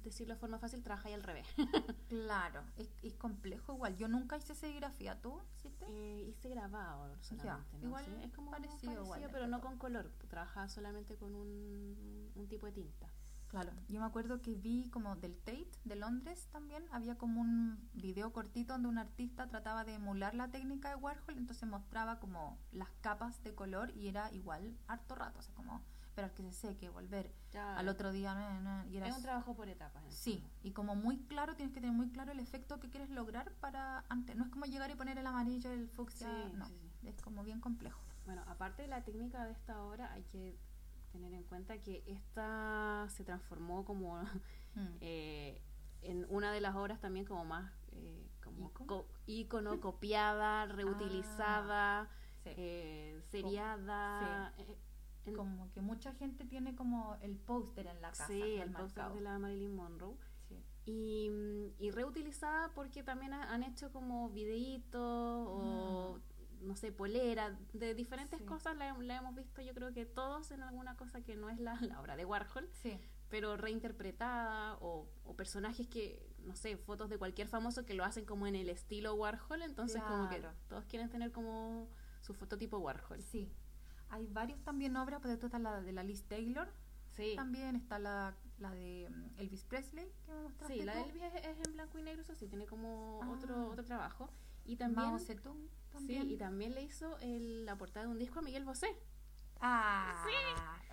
decirlo de forma fácil, trabajáis al revés. claro es, es complejo igual yo nunca hice serigrafía tú hiciste Eh, hice grabado solamente, ¿no? igual Sí, es como parecido parecido, igual, pero no con color. Trabajaba solamente con un, un tipo de tinta. Claro, yo me acuerdo que vi como del Tate de Londres también, había como un video cortito donde un artista trataba de emular la técnica de Warhol, entonces mostraba como las capas de color y era igual harto rato, o sea, como esperar que se seque, volver al otro día, y Es un trabajo por etapas. Sí, y como muy claro, tienes que tener muy claro el efecto que quieres lograr para antes. No es como llegar y poner el amarillo, el fucsia, Sí, no. sí, sí. Es como bien complejo. Bueno, aparte de la técnica de esta obra, hay que tener en cuenta que esta se transformó como Mm. eh, en una de las obras también como más eh, como ¿Icono? co- copiada, reutilizada, Sí. eh, seriada. eh, en- como que mucha gente tiene como el póster en la casa. sí, el póster de la Marilyn Monroe. Sí. Y, mm, y reutilizada porque también ha- han hecho como videitos o no sé, polera, de diferentes Sí. cosas la, la hemos visto yo creo que todos en alguna cosa que no es la, la obra de Warhol, Sí. pero reinterpretada o, o personajes que, no sé, fotos de cualquier famoso que lo hacen como en el estilo Warhol, entonces como que todos quieren tener como su fototipo Warhol. Sí. Hay varios también obras, pero esta está la de la Liz Taylor. Sí, También está la, la de mm, Elvis Presley, que me mostraste sí la tú. del viaje es en blanco y negro, eso sí, tiene como Ah. otro, otro trabajo. Y también... Mao Zedong también. Sí, y también le hizo el- la portada de un disco a Miguel Bosé. Ah,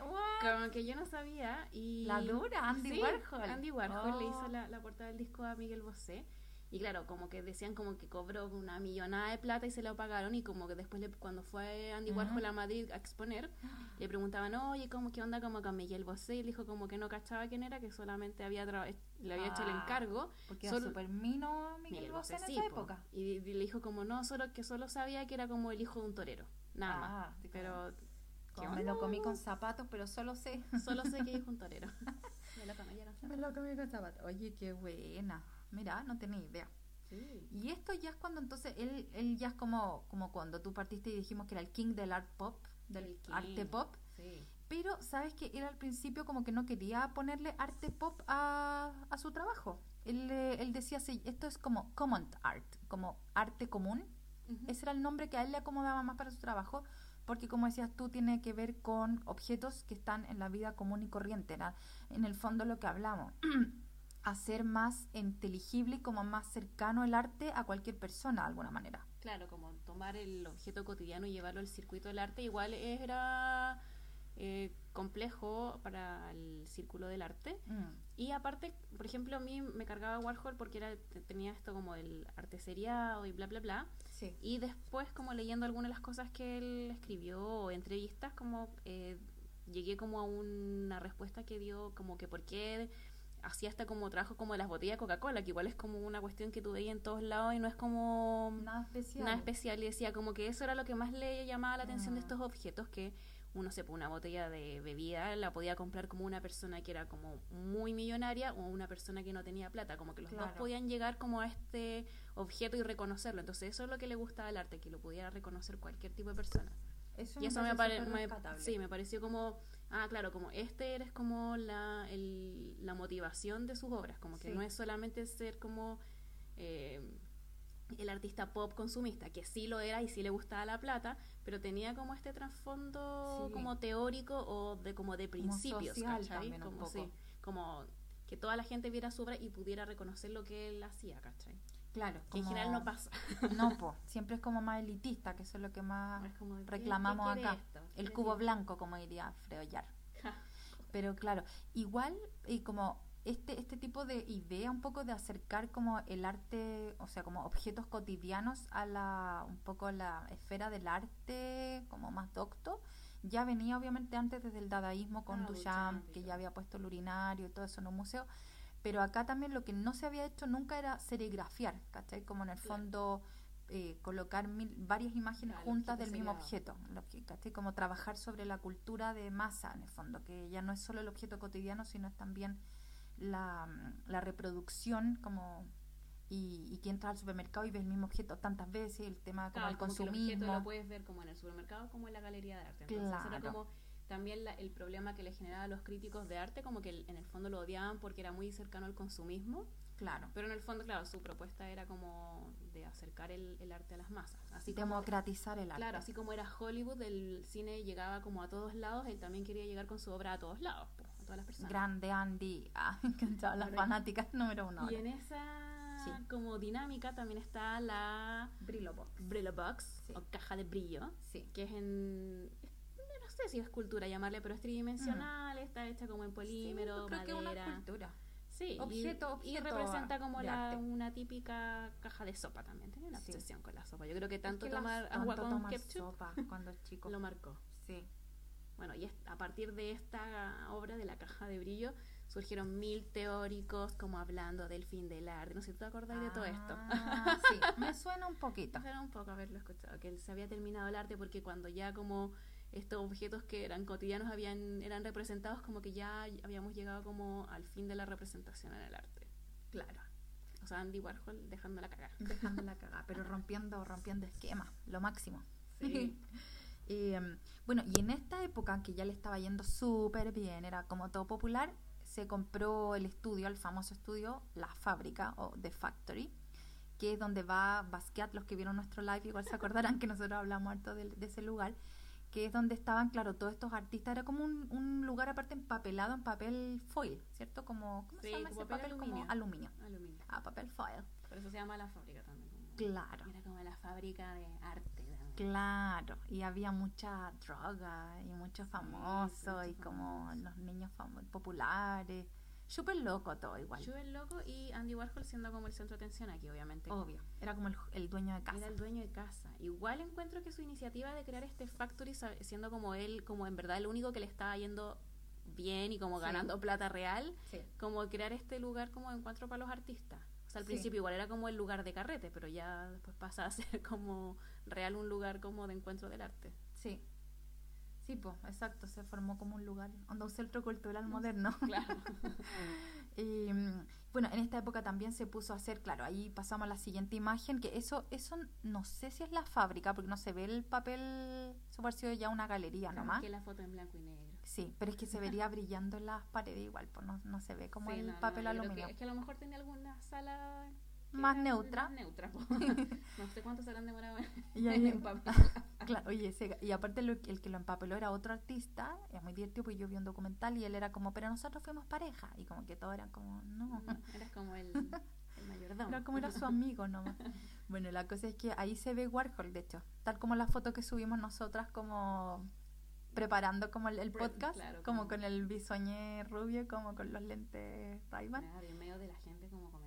what? Como que yo no sabía. Y, La dura, Andy Sí, Warhol. Andy Warhol le hizo Oh. la, la portada del disco a Miguel Bosé. Y claro, como que decían como que cobró una millonada de plata y se lo pagaron. Y como que después, le- cuando fue Andy. Warhol a Madrid a exponer, le preguntaban, oye, ¿cómo, ¿qué onda como con Miguel Bosé? Y él dijo como que no cachaba quién era, que solamente había tra- le había hecho el Ah, encargo. Porque era Solo- super mino Miguel Bosé en sí, esa po. época. Y, y le dijo como no, solo que solo sabía que era como el hijo de un torero. Nada Ah, más. sí, Pero ¿qué Como me lo comí con zapatos, pero solo sé. Solo sé que es un torero. Me lo comí con me lo comí con zapatos. Oye, qué buena. Mira, no tenía idea. Sí. Y esto ya es cuando entonces él, él ya es como, como cuando tú partiste y dijimos que era el king del art pop, del arte pop. Sí. Pero sabes que él al principio como que no quería ponerle arte pop a, a su trabajo. Él, eh, él decía, sí, esto es como common art, como arte común. Ese era el nombre que a él le acomodaba más para su trabajo, porque como decías tú, tiene que ver con objetos que están en la vida común y corriente. Era en el fondo lo que hablamos. Hacer más inteligible y como más cercano el arte a cualquier persona de alguna manera. Claro, como tomar el objeto cotidiano y llevarlo al circuito del arte, igual era eh, complejo para el círculo del arte. Mm, Y aparte, por ejemplo, a mí me cargaba Warhol porque era, te- tenía esto como el arte seriado y bla, bla, bla. Sí. Y después, como leyendo algunas de las cosas que él escribió o entrevistas, como eh, llegué como a una respuesta que dio como que por qué hacía hasta como trabajo como de las botellas de Coca-Cola, que igual es como una cuestión que tú veías en todos lados y no es como Nada especial. nada especial. Y decía como que eso era lo que más le llamaba la atención de Mm. estos objetos, que uno sepa una botella de bebida la podía comprar como una persona que era como muy millonaria o una persona que no tenía plata, como que los dos podían llegar como a este objeto y reconocerlo. Entonces eso es lo que le gustaba al arte, que lo pudiera reconocer cualquier tipo de persona. Eso y eso me, parece pare- me- sí, me pareció como, ah, claro, como este eres como la, el- la motivación de sus obras, como que Sí. no es solamente ser como... eh, el artista pop consumista, que sí lo era y sí le gustaba la plata, pero tenía como este trasfondo Sí. como teórico o de como de principios, como, poco. sí, como que toda la gente viera su obra y pudiera reconocer lo que él hacía, ¿cachai? Claro. Que en general no pasa. No, po. Siempre es como más elitista, que eso es lo que más Es como, ¿qué- reclamamos acá. esto? El ¿Qué cubo blanco, como diría Freollar. Pero claro, igual y como este, este tipo de idea un poco de acercar como el arte, o sea, como objetos cotidianos a la, un poco la esfera del arte como más docto, ya venía obviamente antes desde el dadaísmo con Ah, Duchamp, que ya había puesto el urinario y todo eso en un museo. Pero acá también lo que no se había hecho nunca era serigrafiar, ¿cachai? Como en el fondo eh, colocar mil- varias imágenes Claro, juntas del mismo objeto, que, ¿cachai? Como trabajar sobre la cultura de masa, en el fondo, que ya no es solo el objeto cotidiano, sino es también la, la reproducción como y, y que entras al supermercado y ves el mismo objeto tantas veces, el tema como Claro, el como que el objeto consumismo. lo puedes ver como en el supermercado como en la galería de arte. Entonces era Claro. como también la- el problema que le generaba a los críticos de arte, como que en el fondo lo odiaban porque era muy cercano al consumismo, Claro. pero en el fondo, claro, su propuesta era como de acercar el, el arte a las masas. Así como, Democratizar el arte. claro, así como era Hollywood, el cine llegaba como a todos lados, él también quería llegar con su obra a todos lados, po, a todas las personas. Grande Andy, ah, me encantaba, las fanáticas número uno. y ahora. en esa Sí. como dinámica también está la Brillo Box. Brillo Box, Sí. o caja de brillo, Sí. que es en sé si es escultura llamarle pero es tridimensional está hecha como en polímero Sí, creo que es una madera escultura. sí y- Objeto- y, objeto representa como la, una típica caja de sopa también tenía una Sí. obsesión con la sopa yo creo que tanto Es que las- tomar tanto agua con ketchup sopa cuando chico. lo marcó Sí. bueno y a partir de esta obra de la caja de brillo surgieron mil teóricos como hablando del fin del arte no sé si te acordás de todo esto Ah, sí, me suena un poquito. Era un poco haberlo escuchado, que se había terminado el arte porque cuando ya como estos objetos que eran cotidianos habían eran representados como que ya habíamos llegado como al fin de la representación en el arte. Claro. O sea, Andy Warhol dejando la cagada. Dejando la cagada, pero rompiendo, rompiendo esquemas, lo máximo. Sí. Em, bueno, y en esta época que ya le estaba yendo súper bien, era como todo popular, se compró el estudio, el famoso estudio, La Fábrica o The Factory, que es donde va Basquiat, los que vieron nuestro live igual se acordarán que nosotros hablamos harto de, de ese lugar, que es donde estaban, claro, todos estos artistas, era como un, un lugar aparte empapelado en papel foil, ¿cierto? Como, ¿cómo Sí, se llama ese papel papel? Como aluminio. aluminio. Aluminio. Ah, papel foil. Por eso se llama la fábrica también. como- Claro. Era como la fábrica de arte. también. Claro, y había mucha droga y muchos famosos mucho y como famoso. los niños populares. Súper loco todo igual. El loco y Andy Warhol siendo como el centro de atención aquí, obviamente. Obvio. Era como el, el dueño de casa. Era el dueño de casa. Igual encuentro que su iniciativa de crear este factory, siendo como él, como en verdad el único que le estaba yendo bien y como Sí. ganando plata real, Sí. como crear este lugar como de encuentro para los artistas. O sea, al Sí. principio igual era como el lugar de carrete, pero ya después pasa a ser como real un lugar como de encuentro del arte. Sí. Sí, pues, exacto. Se formó como un lugar, onda un centro cultural moderno. Claro. Y, mm, bueno, en esta época también se puso a hacer, claro, ahí pasamos a la siguiente imagen, que eso, eso no sé si es la fábrica, porque no se ve el papel, eso pareció ya una galería nomás. que la foto en blanco y negro. Sí, pero es que se vería brillando en las paredes igual, pues no, no se ve como Sí, el no, no, papel creo aluminio. Que, es que a lo mejor tenía alguna sala Más era neutra. Más neutra. no sé cuánto se habrán demorado en- Y ahí- en. Claro, oye, ese- y aparte lo- el que lo empapeló era otro artista, es muy divertido porque yo vi un documental y él era como, pero nosotros fuimos pareja, y como que todos eran como, no, Eras como el, el mayordomo. era como era su amigo nomás. Bueno, la cosa es que ahí se ve Warhol, de hecho, tal como la foto que subimos nosotras como preparando como el, el podcast, claro, como como- con el bisoñé rubio, como con los lentes Ray-Ban. Claro, y en medio de la gente como comentando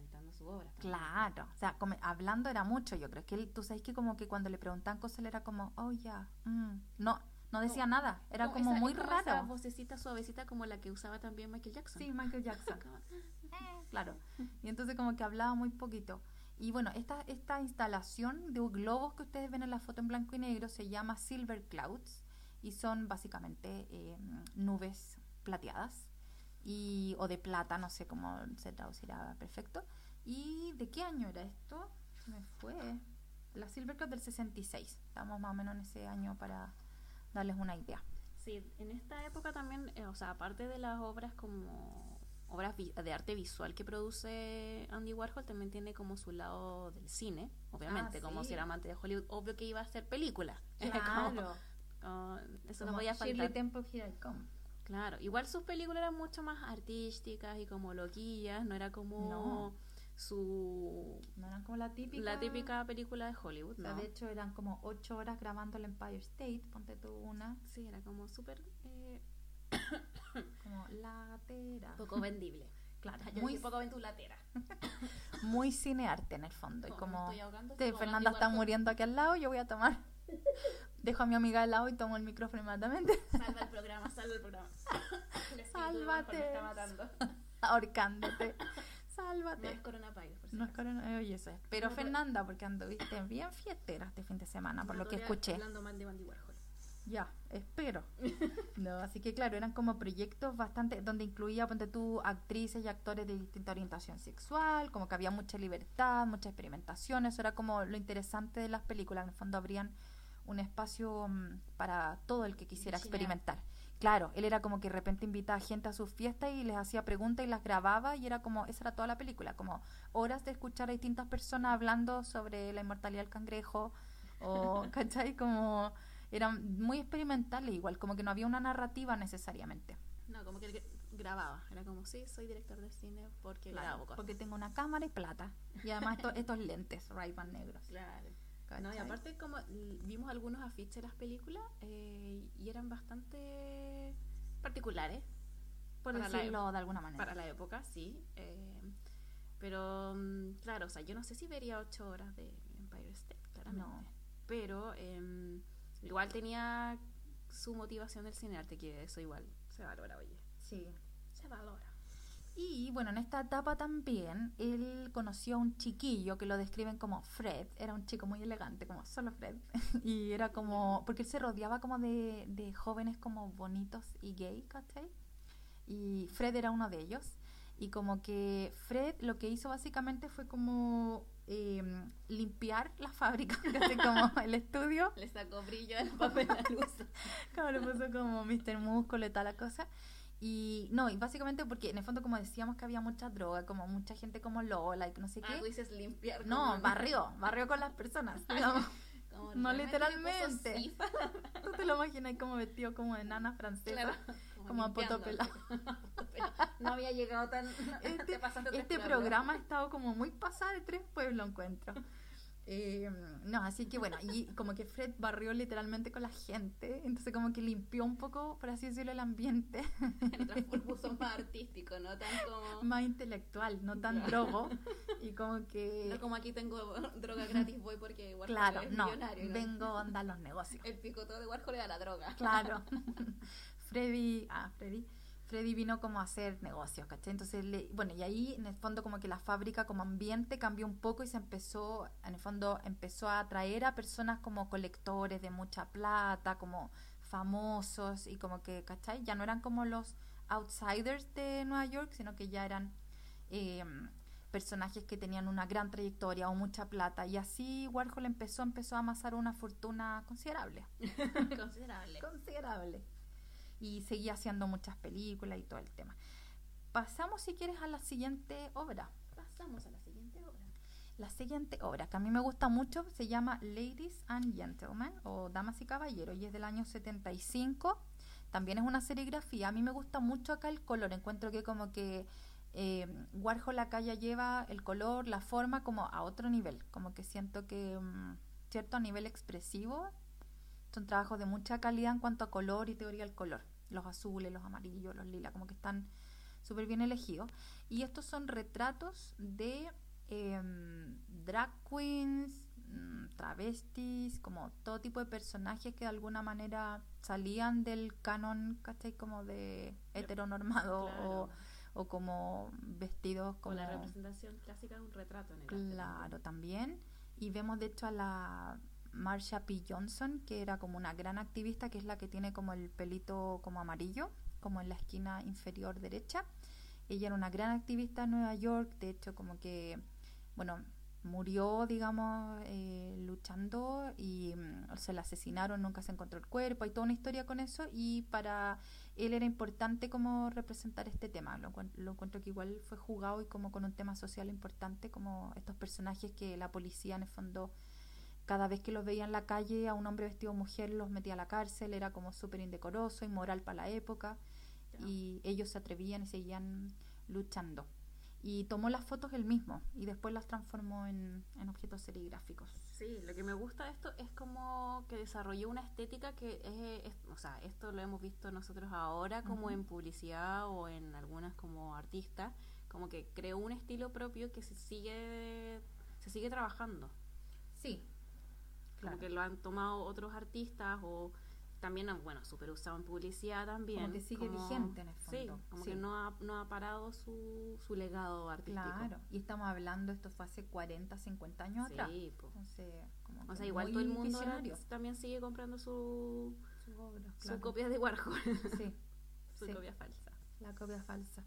su obra. también. Claro, o sea, hablando era mucho, yo creo que él, tú sabes que como que cuando le preguntaban cosas él era como, oh ya, mm". no, no decía No, nada, era No, como esa- muy como Esa raro. vocecita suavecita como la que usaba también Michael Jackson. Sí, Michael Jackson, Como, claro. Y entonces como que hablaba muy poquito. Y bueno, esta, esta instalación de globos que ustedes ven en la foto en blanco y negro se llama Silver Clouds y son básicamente eh, nubes plateadas y, o de plata, no sé cómo se traducirá perfecto. ¿Y de qué año era esto? Me fue. La Silver Cloud del 66. Estamos más o menos en ese año para darles una idea. Sí, en esta época también, eh, o sea, aparte de las obras como obras de arte visual que produce Andy Warhol también tiene como su lado del cine, obviamente, Ah, como sí. si era amante de Hollywood, obvio que iba a hacer película. Claro. Como- eso no Como podía Shirley faltar. Temple Here I Come. Claro, igual sus películas eran mucho más artísticas y como loquillas, no era como No. Su No eran como la típica. la típica película de Hollywood, O sea, ¿no? de hecho eran como ocho horas grabando el Empire State, ponte tú una, Sí, era como súper eh, como latera. poco vendible. Claro, muy, poco ventulatera. muy cinearte en el fondo. Y Como ahogando, "Te, estoy como Fernanda está Warhol". muriendo aquí al lado, yo voy a tomar. Dejo a mi amiga al lado y tomo el micrófono inmediatamente, Salva el programa, salva el programa. Sálvate. Me está matando. ahorcándote. No Sálvate. es coronavirus, por si No es acaso. corona- oye, eso es. Pero No, Fernanda, porque anduviste bien fiestera este fin de semana, por No, lo que escuché. Hablando mal de Andy Warhol. Ya, espero. No, así que claro, eran como proyectos bastante, donde incluía, ponte tú, actrices y actores de distinta orientación sexual, como que había mucha libertad, mucha experimentación, eso era como lo interesante de las películas, en el fondo abrían un espacio mm, para todo el que quisiera experimentar. Claro, él era como que de repente invitaba gente a sus fiestas y les hacía preguntas y las grababa y era como, esa era toda la película, como horas de escuchar a distintas personas hablando sobre la inmortalidad del cangrejo o, ¿cachai? Como eran muy experimentales igual, como que no había una narrativa necesariamente. No, como que él grababa. Era como, sí, soy director de cine porque Claro, grabo cosas. porque tengo una cámara y plata. Y además esto- estos lentes Ray-Ban negros. Claro. ¿Cachai? No, y aparte como vimos algunos afiches de las películas eh, y eran bastante particulares por para la- decirlo de alguna manera. para la época, sí. eh, pero mm, claro, o sea, yo no sé si vería ocho horas de Empire State, claramente. No. Pero em, igual tenía su motivación del cinearte, que eso igual se valora, oye. Sí. Se valora. Y bueno, en esta etapa también él conoció a un chiquillo que lo describen como Fred. Era un chico muy elegante, como solo Fred. y era como, porque él se rodeaba como de, de jóvenes como bonitos y gay, ¿cachai? Y Fred era uno de ellos. Y como que Fred lo que hizo básicamente fue como eh, limpiar la fábrica, como el estudio. Le sacó brillo al papel la luz. Como le puso como Mr. Músculo y tal la cosa. Y no, y básicamente porque en el fondo como decíamos que había mucha droga, como mucha gente como Lola y no sé Ah, qué. dices limpiar. No, barrió, barrió con las personas, digamos. como no literalmente. Tú te lo imaginas como vestido como de nana francesa. Claro. Como a poto limpiando. No había llegado tan. Este, te este programa ha estado como muy pasada de tres pueblos, encuentro. Eh, no, así que bueno, y como que Fred barrió literalmente con la gente, entonces como que limpió un poco, por así decirlo, el ambiente fue puso más artístico, no tan como. más intelectual, no tan Claro. drogo, y como que... No como aquí tengo droga gratis, voy porque Warhol claro, es no, millonario. ¿no? vengo a andar los negocios. El picoteo de Warhol era la droga. Claro. Freddy, ah, Freddy, Freddy vino como a hacer negocios, ¿cachai? Entonces, le- bueno, y ahí en el fondo como que la fábrica como ambiente cambió un poco y se empezó, en el fondo empezó a atraer a personas como colectores de mucha plata, como famosos y como que, ¿cachai? Ya no eran como los outsiders de Nueva York, sino que ya eran eh, personajes que tenían una gran trayectoria o mucha plata y así Warhol empezó, empezó a amasar una fortuna considerable Considerable. considerable. Y seguía haciendo muchas películas y todo el tema. Pasamos, si quieres, a la siguiente obra. Pasamos a la siguiente obra. La siguiente obra, que a mí me gusta mucho, se llama Ladies and Gentlemen, o Damas y Caballeros, y es del año 75. También es una serigrafía. A mí me gusta mucho acá el color. Encuentro que como que eh, Warhol acá ya lleva el color, la forma como a otro nivel. Como que siento que, mm, cierto, a nivel expresivo, son trabajos de mucha calidad en cuanto a color y teoría del color. Los azules, los amarillos, los lilas, como que están súper bien elegidos. Y estos son retratos de em, drag queens, mm, travestis, como todo tipo de personajes que de alguna manera salían del canon, ¿cachai? Como de heteronormado Claro. o, o como vestidos como... Con la representación clásica de un retrato en el. Claro, también. Y vemos de hecho a la Marsha P. Johnson, que era como una gran activista, que es la que tiene como el pelito como amarillo, como en la esquina inferior derecha. Ella era una gran activista en Nueva York, de hecho como que, bueno, murió, digamos, eh, luchando y mm, se la asesinaron, nunca se encontró el cuerpo, hay toda una historia con eso y para él era importante como representar este tema. Lo, lo encuentro que igual fue jugado y como con un tema social importante, como estos personajes que la policía en el fondo, cada vez que los veía en la calle a un hombre vestido de mujer los metía a la cárcel, era como súper indecoroso, inmoral para la época, y ellos se atrevían y seguían luchando. Y tomó las fotos él mismo y después las transformó en, en objetos serigráficos. Sí, lo que me gusta de esto es como que desarrolló una estética que es, es- o sea, esto lo hemos visto nosotros ahora como en publicidad o en algunas como artistas, como que creó un estilo propio que se sigue se sigue trabajando. Sí, Como claro. que lo han tomado otros artistas o también, bueno, súper usado en publicidad también. Como que sigue vigente en el Sí, fondo, como sí. que no ha, no ha parado su, su legado artístico. Claro, y estamos hablando, esto fue hace 40, 50 años atrás. Sí, po. Entonces, como O sea, igual todo el mundo también sigue comprando su, Su obra, su claro. copia de Warhol, Sí, su Sí. copia falsa. la copia falsa.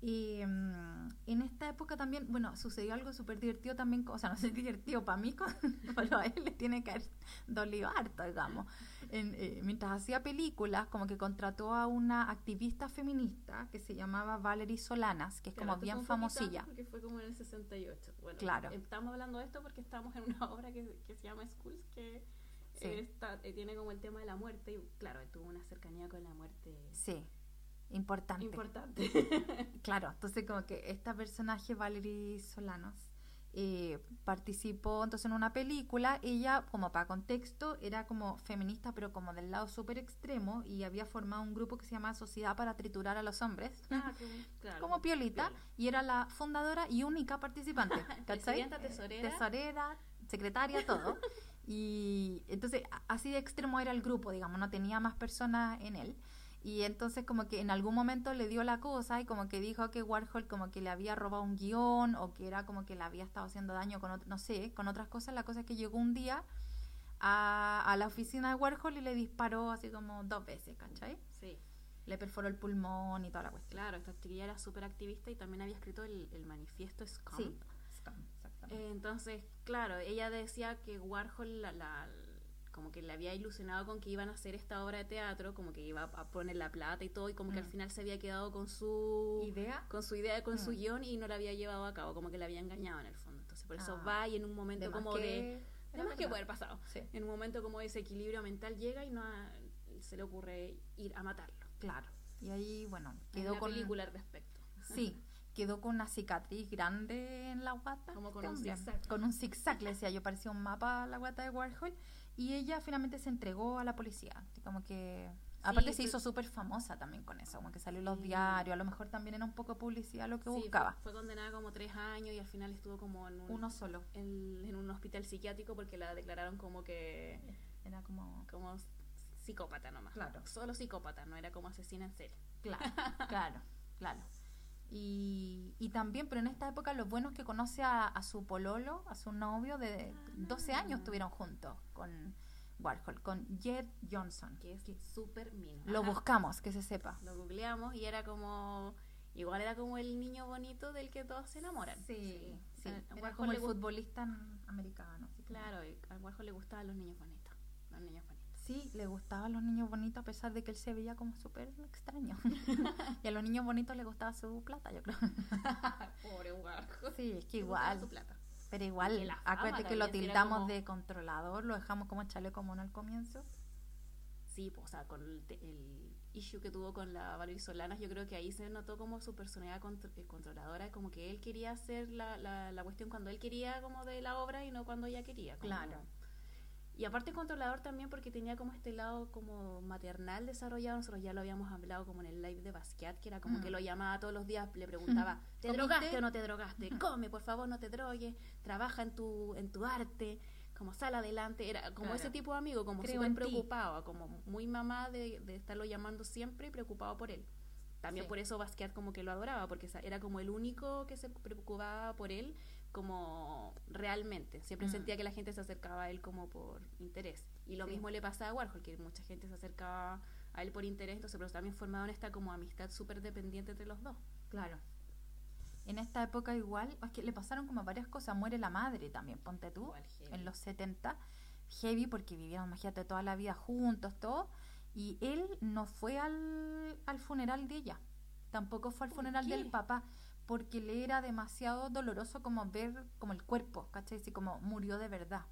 Y mm, en esta época también, bueno, sucedió algo súper divertido también, o sea, no sé divertido para mí, con- pero a él le tiene que haber dolido harto, digamos. En, eh, mientras hacía películas, como que contrató a una activista feminista que se llamaba Valerie Solanas, que es Claro, como bien famosilla. Porque fue como en el 68. Bueno, Claro. Estamos hablando de esto porque estamos en una obra que, que se llama Schools, que Sí. eh, está- eh, tiene como el tema de la muerte. Y claro, tuvo una cercanía con la muerte Sí, importante. importante. Claro, entonces como que esta personaje, Valerie Solanos, eh, participó entonces en una película, ella como para contexto era como feminista pero como del lado súper extremo y había formado un grupo que se llama Sociedad para Triturar a los Hombres, Ah. Claro, como Piolita, piola. y era la fundadora y única participante, ¿cachai? Presidenta, tesorera. Tesorera, secretaria, todo. Y entonces así de extremo era el grupo, digamos, no tenía más personas en él. Y entonces como que en algún momento le dio la cosa y como que dijo que Warhol como que le había robado un guion o que era como que le había estado haciendo daño con, no sé, con otras cosas. La cosa es que llegó un día a, a la oficina de Warhol y le disparó así como dos veces, ¿cachai? Sí, Le perforó el pulmón y toda la cuestión. claro, esta chiquilla era súper activista y también había escrito el, el manifiesto Scum. Sí, Scum, exactamente. Eh, entonces, claro, ella decía que Warhol la, la- como que le había ilusionado con que iban a hacer esta obra de teatro, como que iba a poner la plata y todo, y como que al Mm. final se había quedado con su ¿Idea? con su idea, con su Mm. guion y no la había llevado a cabo, como que la había engañado en el fondo. Entonces, por eso Ah, va y en un momento De como de... era De más que puede haber pasado. Sí, En un momento como de desequilibrio mental llega y no ha- se le ocurre ir a matarlo. claro. Y ahí, bueno, quedó con... película al respecto. Sí, quedó con una cicatriz grande en la guata. Como con este un zigzag. Con un zigzag, le decía yo, parecía un mapa la guata de Warhol. Y ella finalmente se entregó a la policía. Como que... Aparte se fue- hizo súper famosa también con eso, como que salió en los diarios, a lo mejor también era un poco publicidad lo que Sí, fue- buscaba. Fue, condenada como tres años y al final estuvo como en un, Uno solo. en, en un hospital psiquiátrico porque la declararon como que Era como... como psicópata nomás. Claro. Solo psicópata, no era como asesina en serie. Claro, claro, claro. Y, y también, pero en esta época lo bueno es que conoce a, a su pololo, a su novio de 12 años Ah. estuvieron juntos con Warhol, con Jed Johnson. Que es súper mino. Lo Ajá. buscamos, que se sepa. Lo googleamos y era como. Igual era como el niño bonito del que todos se enamoran. Sí, sí. Era como el futbolista americano. así Claro, y a Warhol le gustaban los niños bonitos. Los niños bonitos. Sí, le gustaban los niños bonitos a pesar de que él se veía como súper extraño. y a los niños bonitos les gustaba su plata, yo creo. Pobre Warhol. Sí, es que igual. su plata. Pero igual, acuérdate que lo tildamos como- de controlador, lo dejamos como chaleco mono al comienzo. Sí, pues, o sea, con el, el issue que tuvo con la Valerie Solanas, yo creo que ahí se notó como su personalidad contro- eh, controladora, como que él quería hacer la, la, la cuestión cuando él quería como de la obra y no cuando ella quería. como- Claro. Y aparte controlador también porque tenía como este lado como maternal desarrollado, nosotros ya lo habíamos hablado como en el live de Basquiat, que era como Mm. que lo llamaba todos los días, le preguntaba, ¿te drogaste o no te drogaste? Come, por favor, no te drogues, trabaja en tu, en tu arte, como sal adelante, era como Claro. ese tipo de amigo, como súper preocupado, como muy mamá de, de estarlo llamando siempre y preocupado por él. También Sí. por eso Basquiat como que lo adoraba, porque era como el único que se preocupaba por él como realmente. Siempre Mm. sentía que la gente se acercaba a él como por interés. Y lo Sí. mismo le pasa a Warhol, que mucha gente se acercaba a él por interés, entonces pero también formaron esta como amistad súper dependiente entre los dos. Claro. En esta época igual, es que le pasaron como varias cosas. Muere la madre también, ponte tú, Igual en los 70. Heavy porque vivieron, imagínate, toda la vida juntos, todo. Y él no fue al, al funeral de ella, tampoco fue al ¿Por funeral del papá, porque le era demasiado doloroso como ver como el cuerpo, ¿cachai? Así como murió de verdad.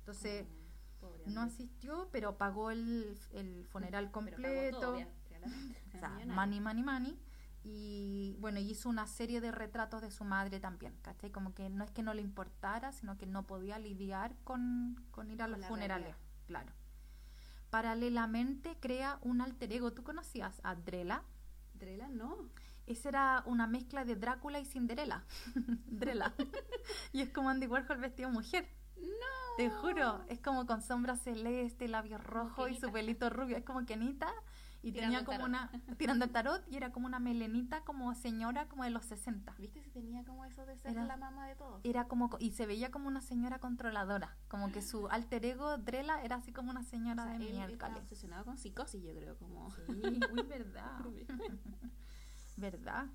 Entonces, Mm, no asistió, pero pagó el, el funeral completo. todo. O sea, money, money, money. Y bueno, hizo una serie de retratos de su madre también, ¿cachai? Como que no es que no le importara, sino que no podía lidiar con, con ir a los la funerales, realidad. claro. Paralelamente crea un alter ego. ¿Tú conocías a Drela? Drela no. Esa era una mezcla de Drácula y Cinderela. Drela. y es como Andy Warhol vestido mujer. No. Te juro, es como con sombra celeste, labios rojos y su pelito rubio. Es como Kenita y Tirando tenía como una. tirando el tarot y era como una melenita, como señora, como de los 60. ¿Viste si tenía como eso de ser Era- la mamá de todos? Era como. Y se veía como una señora controladora. Como que su alter ego, Drela, era así como una O señora sea, de miércoles. obsesionado con psicosis, yo creo, como... Sí, uy, verdad. ¿Verdad?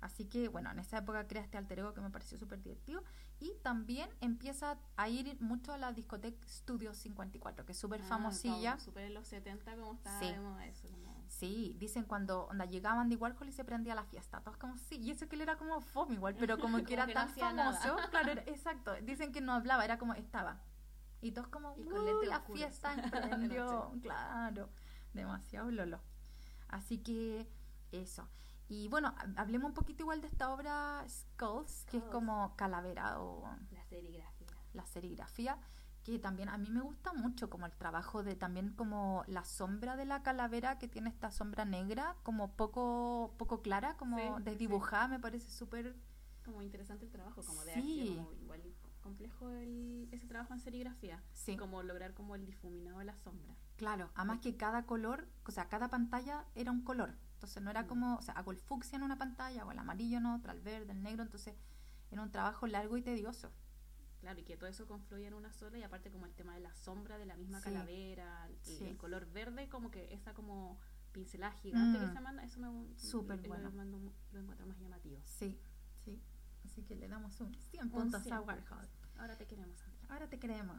Así que, bueno, en esa época crea este alter ego que me pareció súper divertido. Y también empieza a ir mucho a la discoteca Studio 54, que es súper Ah, famosilla. Súper en los 70 como estaba Sí. eso. Como... Sí, dicen cuando onda, llegaba Andy Warhol y se prendía la fiesta. Todos como, sí. Y eso que él era como fome igual, pero como que era que tan famoso. Claro, era- exacto. Dicen que no hablaba, era como estaba. Y todos como, Y con "Uh, la oscuros". fiesta emprendió. claro, demasiado lolo. Así que eso. Y bueno, ha- hablemos un poquito igual de esta obra Skulls, que es como calavera o La serigrafía. la serigrafía, que también a mí me gusta mucho como el trabajo de también como la sombra de la calavera que tiene esta sombra negra, como poco poco clara, como Sí, desdibujada, me parece súper Como interesante el trabajo, como de Sí. arte, como complejo el, ese trabajo en serigrafía. Sí. Como lograr como el difuminado de la sombra. claro, además que cada color, o sea, cada pantalla era un color. Entonces no era Mm. como, o sea, hago el fucsia en una pantalla, hago el amarillo en otra, el verde, el negro, entonces era un trabajo largo y tedioso. Claro, y que todo eso confluye en una sola y aparte como el tema de la sombra de la misma Sí. calavera, el, Sí. el color verde, como que esa como pincelada gigante Mm. que se manda, eso me Súper lo- bueno. Lo, mando mu- lo encuentro más llamativo. Sí, sí. Así que le damos un 100 Un puntos 100 a. Warhol. Ahora te queremos, Andrea. Ahora te queremos.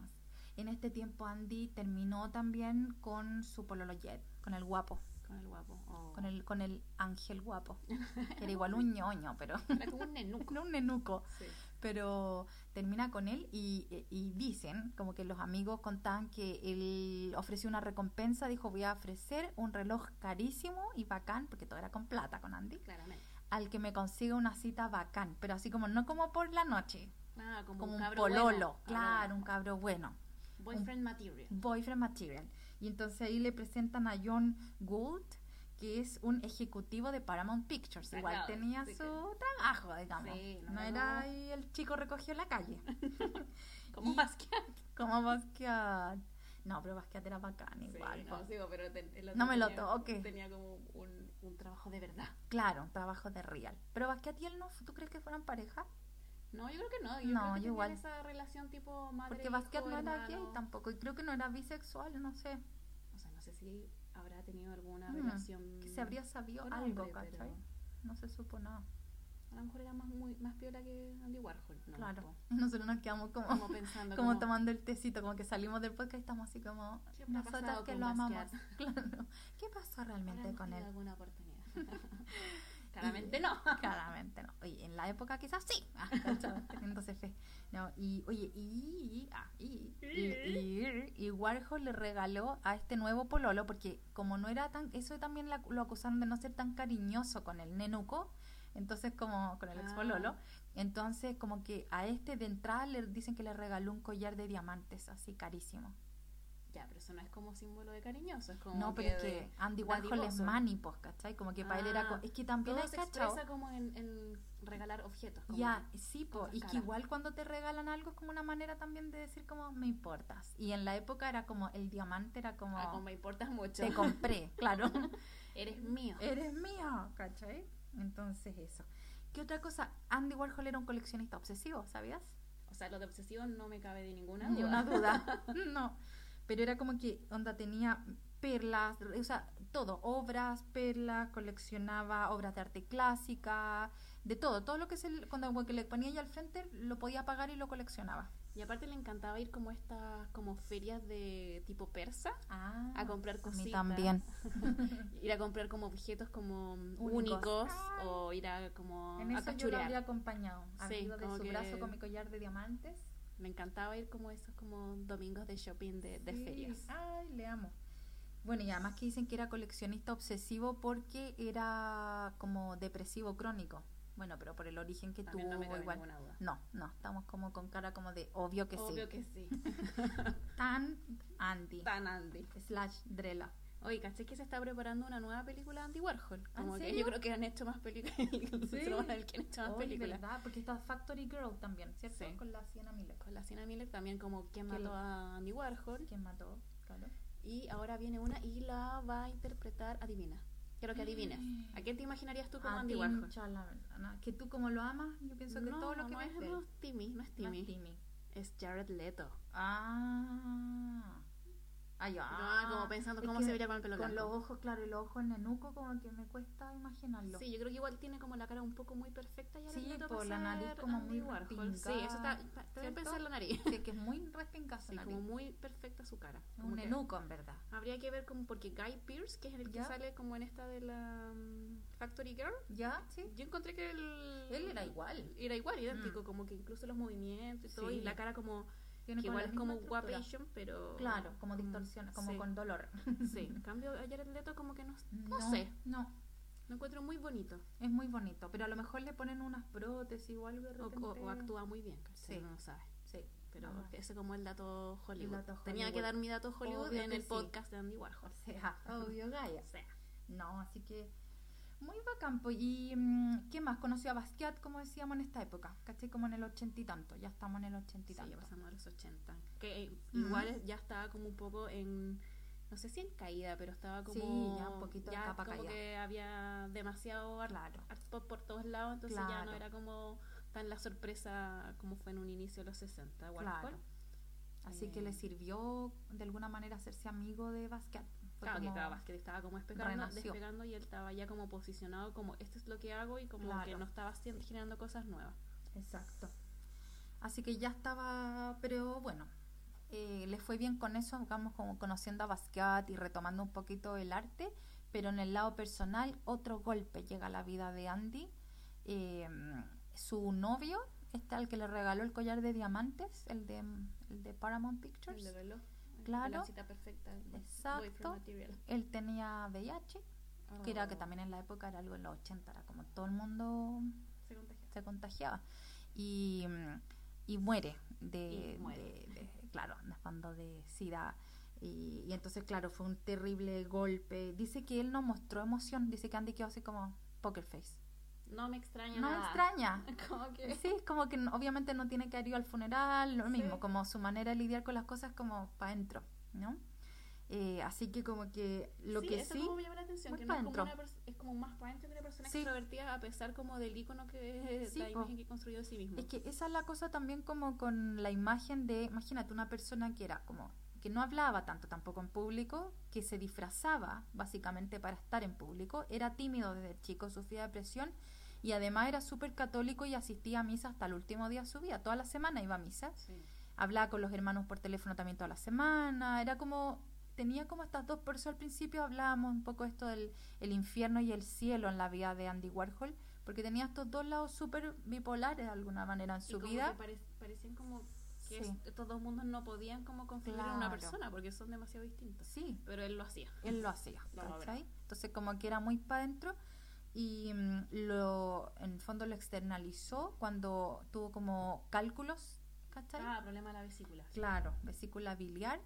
En este tiempo Andy terminó también con su pololo Jet, con el guapo, Con el guapo. Oh. con el con el ángel guapo, que era igual un ñoño, pero Era como un nenuco. no un nenuco, Sí. pero termina con él y, y dicen, como que los amigos contaban que él ofreció una recompensa, dijo voy a ofrecer un reloj carísimo y bacán, porque todo era con plata con Andy, Claramente. al que me consiga una cita bacán, pero así como no como por la noche, Ah, como, como un un cabro pololo, bueno. claro, Ah, un cabro bueno. Boyfriend material. Boyfriend Material. Y entonces ahí le presentan a John Gould, que es un ejecutivo de Paramount Pictures. Igual claro, tenía sí su trabajo, digamos. Sí, no no, era ahí el chico recogió la calle. Como Basquiat. Como Basquiat. No, pero Basquiat era bacán igual. Sí, no, sí, pero ten- No me lo toques. Tenía como un, un trabajo de verdad. Claro, un trabajo de real. Pero Basquiat y él no, ¿tú crees que fueran pareja? No, yo creo que no. Yo No, creo que yo igual. esa relación tipo madre Porque Basquiat no era gay tampoco. Y creo que no era bisexual, no sé. O sea, no sé si habrá tenido alguna Mm, relación. Que se habría sabido algo, hombre, ¿cachai? pero No se supo nada. A lo mejor era más, muy, más piola que Andy Warhol. No, claro. nosotros nos quedamos como, Como pensando. como como, tomando el tecito, como que salimos del podcast y estamos así como ¿Qué habrá nosotras que lo amamos. Claro. ¿Qué pasó realmente ¿habremos con él? alguna oportunidad? Claramente no. Claramente no. Oye, en la época quizás sí. Ah, fe. No, y oye, y, ah, y, y, y, y Warhol le regaló a este nuevo pololo, porque como no era tan, eso también la- lo acusaron de no ser tan cariñoso con el nenuco, entonces como con el ex Ah. pololo, entonces como que a este de entrada le dicen que le regaló un collar de diamantes así carísimo. Ya, pero eso no es como símbolo de cariñoso. Es como No, pero es que Andy Warhol es manny, pues, ¿cachai? Como que para él era... Ah, Es que también Todo hay se cachao. expresa como en, en regalar objetos. como Ya, sí, po, y que igual cuando te regalan algo es como una manera también de decir como me importas. Y en la época era como el diamante era como Ah, como me importas mucho. te compré, claro. Eres mío. Eres mío, ¿cachai? Entonces eso. ¿Qué otra cosa? Andy Warhol era un coleccionista obsesivo, ¿sabías? O sea, lo de obsesión no me cabe de ninguna Ni duda. una duda. no. Pero era como que onda tenía perlas, o sea, todo, obras, perlas, coleccionaba obras de arte clásica, de todo, todo lo que se le- cuando que le ponía ella al frente lo podía pagar y lo coleccionaba. Y aparte le encantaba ir como estas como ferias de tipo persa Ah, a comprar a cositas. mí también. ir a comprar como objetos como Únicos. Ay. o ir a como En a eso yo lo habría acompañado. Sí, de como su que- brazo con mi collar de diamantes. Me encantaba ir como esos como domingos de shopping de, de Sí. ferias. Ay, le amo. Bueno, y además que dicen que era coleccionista obsesivo porque era como depresivo crónico. Bueno, pero por el origen que También tuvo no me igual. ninguna duda. No, no, estamos como con cara como de obvio que Obvio sí. que sí. Tan Andy Tan Andy. slash Drela. Oye, ¿caché que se está preparando una nueva película de Andy Warhol? ¿Ah, ¿en Como que serio? yo creo que han hecho más películas. Sí. Que han hecho más películas. ¿verdad? Porque está Factory Girl también, ¿cierto? Sí. Con la Sienna Miller. Con la Sienna Miller también como quién Que mató a Andy Warhol. ¿Quién mató? Claro. Y ahora viene una y la va a interpretar, adivina. Quiero que adivines. ¿A quién te imaginarías tú como A Andy Tim Warhol? Que tú como lo amas, yo pienso que no, todo lo que no ves es, no es Timmy, no es No Timmy. es Timmy. Es Jared Leto. Ah. Ay, Yo ah. como pensando cómo se vería con el pelo Con blanco. los ojos, claro, y los ojos nenuco, como que me cuesta imaginarlo. Sí, yo creo que igual tiene como la cara un poco muy perfecta. Jared Sí, por la nariz como muy Warhol. Sí, eso está. ¿cierto? pensar en la nariz. Sí, que es muy respincazo Sí, como muy perfecta su cara. Como un nenuco, en verdad. Habría que ver como porque Guy Pearce, que es el que ¿Ya? sale como en esta de la mm, Factory Girl, ¿Ya? Sí. yo encontré que él, Él era igual. Era igual, idéntico, Mm. como que incluso los movimientos y todo, y Sí. la cara como, que igual es como guapation, pero... Claro, como distorsión, como sí. con dolor. Sí, en cambio a Jared Leto como que no, no, No, sé, No, lo encuentro muy bonito, es muy bonito, pero a lo mejor le ponen unas prótesis o algo de o, o- repente. o actúa muy bien. Sí. no sabe. Sí, Pero ese como el dato Hollywood. dato Tenía que dar mi dato Hollywood Obvio en el sí. podcast de Andy Warhol. O sea, obvio, Gaia. O sea, No, así que muy bacán. po. ¿Y mm, qué más? Conoció a Basquiat, como decíamos, en esta época. ¿Cachai? Como en el ochenta y tanto. Ya estamos en el ochenta y sí, tanto. ya pasamos a los 80. Que eh, igual ya estaba como un poco en... No sé si en caída, pero estaba como... Sí, ya un poquito ya capa como caída. que había demasiado art, Claro. art pop por todos lados, entonces ya no era como tan la sorpresa como fue en un inicio de los 60, Warhol. Claro. Así que Eh, le sirvió de alguna manera hacerse amigo de Basquiat. Claro, que estaba como despegando, despegando y él estaba ya como posicionado como esto es lo que hago y como Claro. que no estaba generando cosas nuevas. Exacto. Así que ya estaba, pero bueno, eh, le fue bien con eso, vamos como conociendo a Basquiat y retomando un poquito el arte, pero en el lado personal otro golpe llega a la vida de Andy. Eh, su novio, este al que le regaló el collar de diamantes, el de, el de Paramount Pictures, El de reloj. Claro. La cita perfecta. Exacto. Él tenía VIH, que era que Oh, también en la época era algo en los 80, era como todo el mundo se contagiaba y, y muere de, Y muere. de- de- claro de sida y, y entonces claro fue un terrible golpe dice que él no mostró emoción dice que Andy quedó así como poker face No me extraña no me nada. extraña Como que... sí es como que obviamente no tiene que ido al funeral lo Sí. mismo como su manera de lidiar con las cosas como para adentro no Eh, así que como que lo sí, que eso sí como me llama la atención, que no es como, una es como más para adentro que una persona Sí. extrovertida a pesar como del icono que es Sí, la po. imagen que construyó de sí mismo. Es que esa es la cosa también como con la imagen de, imagínate, una persona que era como, que no hablaba tanto tampoco en público, que se disfrazaba básicamente para estar en público, era tímido desde chico, sufría depresión y además era súper católico y asistía a misa hasta el último día de su vida, toda la semana iba a misa, Sí. hablaba con los hermanos por teléfono también toda la semana, era como, tenía como estas dos personas, al principio hablábamos un poco esto del el infierno y el cielo en la vida de Andy Warhol, porque tenía estos dos lados súper bipolares de alguna manera en Y su como vida. que pare- parecían como que Sí. es- estos dos mundos no podían como confluir en una Claro. persona porque son demasiado distintos. Sí, Pero él lo hacía. él lo hacía. Entonces como que era muy para adentro y mm, lo en el fondo lo externalizó cuando tuvo como cálculos, ¿cachai? Ah, problema de la vesícula. Claro, vesícula biliar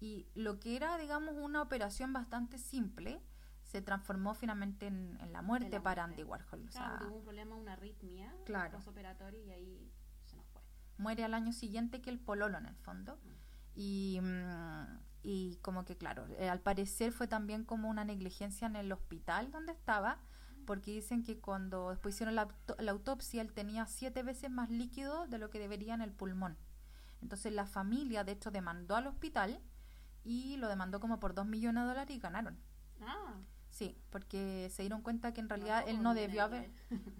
y lo que era digamos una operación bastante simple se transformó finalmente en, en la muerte para. Andy Warhol. O Claro, sea, tuvo un problema, una arritmia Claro. postoperatoria y ahí se nos fue. muere al año siguiente que el pololo en el fondo. Y, mm, y como que, claro, eh, al parecer fue también como una negligencia en el hospital donde estaba, porque dicen que cuando después hicieron la, auto- la autopsia, él tenía siete veces más líquido de lo que debería en el pulmón. Entonces la familia, de hecho, demandó al hospital y lo demandó como por dos millones de dólares y ganaron. Ah, Sí, porque se dieron cuenta que en realidad no, él no debió haber,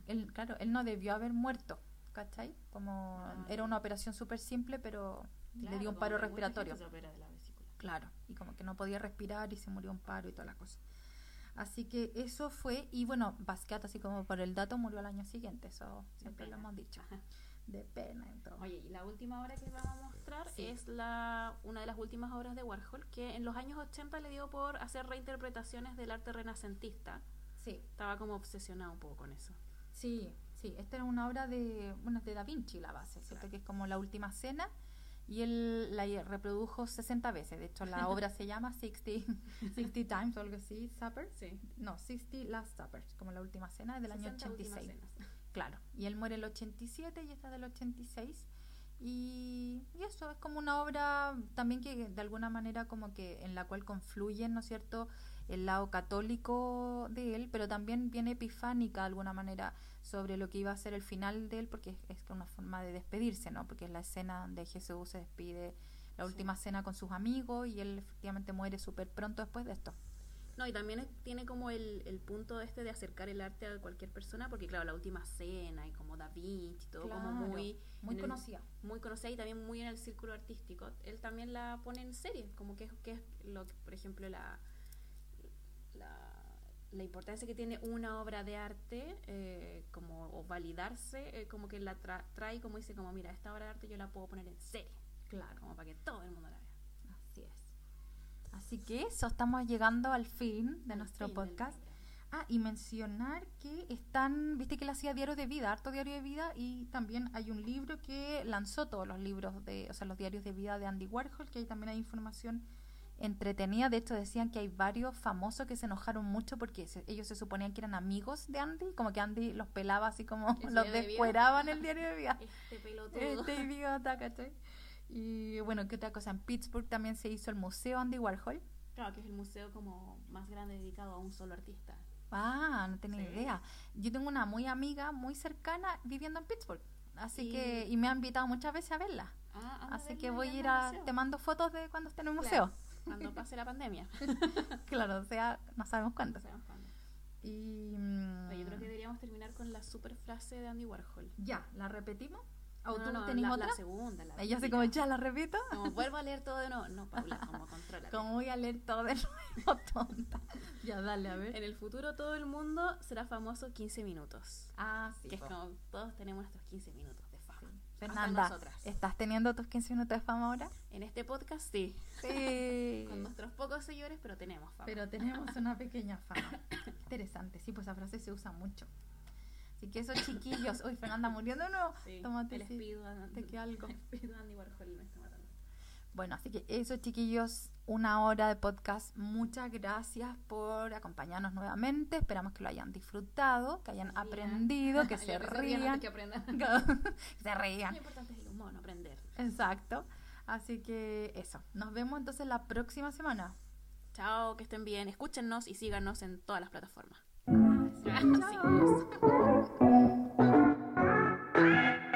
él, claro, él no debió haber muerto, ¿cachai? Como Ah. era una operación súper simple, pero le dio un paro respiratorio. gente se opera de la vesícula. Claro, y como que no podía respirar y se murió un paro y toda la cosa. Así que eso fue, y bueno, Basquiat, así como por el dato, murió al año siguiente, eso siempre lo hemos dicho. De pena todo. Oye, y la última obra que vamos a mostrar Sí. es la una de las últimas obras de Warhol, que en los años 80 le dio por hacer reinterpretaciones del arte renacentista. Sí, Estaba como obsesionado un poco con eso. sí, sí. Esta era una obra de, bueno, de Da Vinci la base, ¿cierto? Claro. Que es como la última cena. Y él la reprodujo 60 veces. De hecho, la obra se llama 60, 60 Times o algo así, Supper. Sí. No, 60 Last Suppers, como la última cena es del año 60 últimas 86. cenas. Claro, y él muere el 87 y esta es del 86. Y, y eso es como una obra también que de alguna manera como que en la cual confluyen, ¿no es cierto?, el lado católico de él, pero también viene epifánica de alguna manera sobre lo que iba a ser el final de él, porque es, es una forma de despedirse, ¿no? Porque es la escena donde Jesús se despide, la Sí. última cena con sus amigos y él efectivamente muere súper pronto después de esto. No, y también es- tiene como el, el punto este de acercar el arte a cualquier persona, porque claro, la última cena y como Da Vinci, todo como muy... Muy el- conocida. muy conocida y también muy en el círculo artístico. Él también la pone en serie, como que es, que es lo que, por ejemplo, la, la importancia que tiene una obra de arte, eh, como o validarse, eh, como que la tra- trae, como dice, como mira, esta obra de arte yo la puedo poner en serie, Claro. como para que todo el mundo la vea. Así es. Así que eso, estamos llegando al fin de Al nuestro fin podcast. Ah, y mencionar que están, viste que él hacía diario de vida, harto diario de vida, y también hay un libro que lanzó todos los libros de, o sea, los diarios de vida de Andy Warhol, que ahí también hay información entretenida. De hecho, decían que hay varios famosos que se enojaron mucho porque se- ellos se suponían que eran amigos de Andy, como que Andy los pelaba así como ¿El los diario de descueraban el diario de vida. Este pelotudo. Este idiota, ¿cachai? Y bueno, ¿qué otra cosa? En Pittsburgh también se hizo el Museo Andy Warhol. Claro, que es el museo como más grande dedicado a un solo artista. Ah, no tenía Sí. idea. Yo tengo una muy amiga, muy cercana, viviendo en Pittsburgh. Así Y- que, y me ha invitado muchas veces a verla. Ah, Así verla que voy a ir a, te mando fotos de cuando esté en el Claro, museo. Cuando pase la pandemia. Claro, o sea, no sabemos cuándo. No sabemos cuándo. Y mm, Oye, yo creo que deberíamos terminar con la super frase de Andy Warhol. ya, ¿la repetimos? ¿O No, tú no, tenés la, otra? la segunda. La Ella se como, ya la repito. Como vuelvo a leer todo de nuevo. No, Paula, como controla. Como voy a leer todo de nuevo, tonta. Ya, dale, a ver. En el futuro todo el mundo será famoso 15 minutos. Ah, sí. que es como todos tenemos nuestros 15 minutos Fernanda. ¿estás teniendo tus 15 minutos de fama ahora? En este podcast sí, Sí. con nuestros pocos seguidores, pero tenemos fama. Pero tenemos una pequeña fama. Interesante, sí, pues esa frase se usa mucho. Así que esos chiquillos. Uy, Fernanda muriendo de nuevo. Sí, Tómate, el sí. espíritu de- te queda algo. el espíritu de Andy Warhol matando. Bueno, así que eso, chiquillos, una hora de podcast. Muchas gracias por acompañarnos nuevamente. Esperamos que lo hayan disfrutado, que hayan aprendido, que, se que rían. Que, que se rían. Lo importante es el humor, aprender. Exacto. Así que eso. Nos vemos entonces la próxima semana. Chao, que estén bien. Escúchenos y síganos en todas las plataformas. Gracias.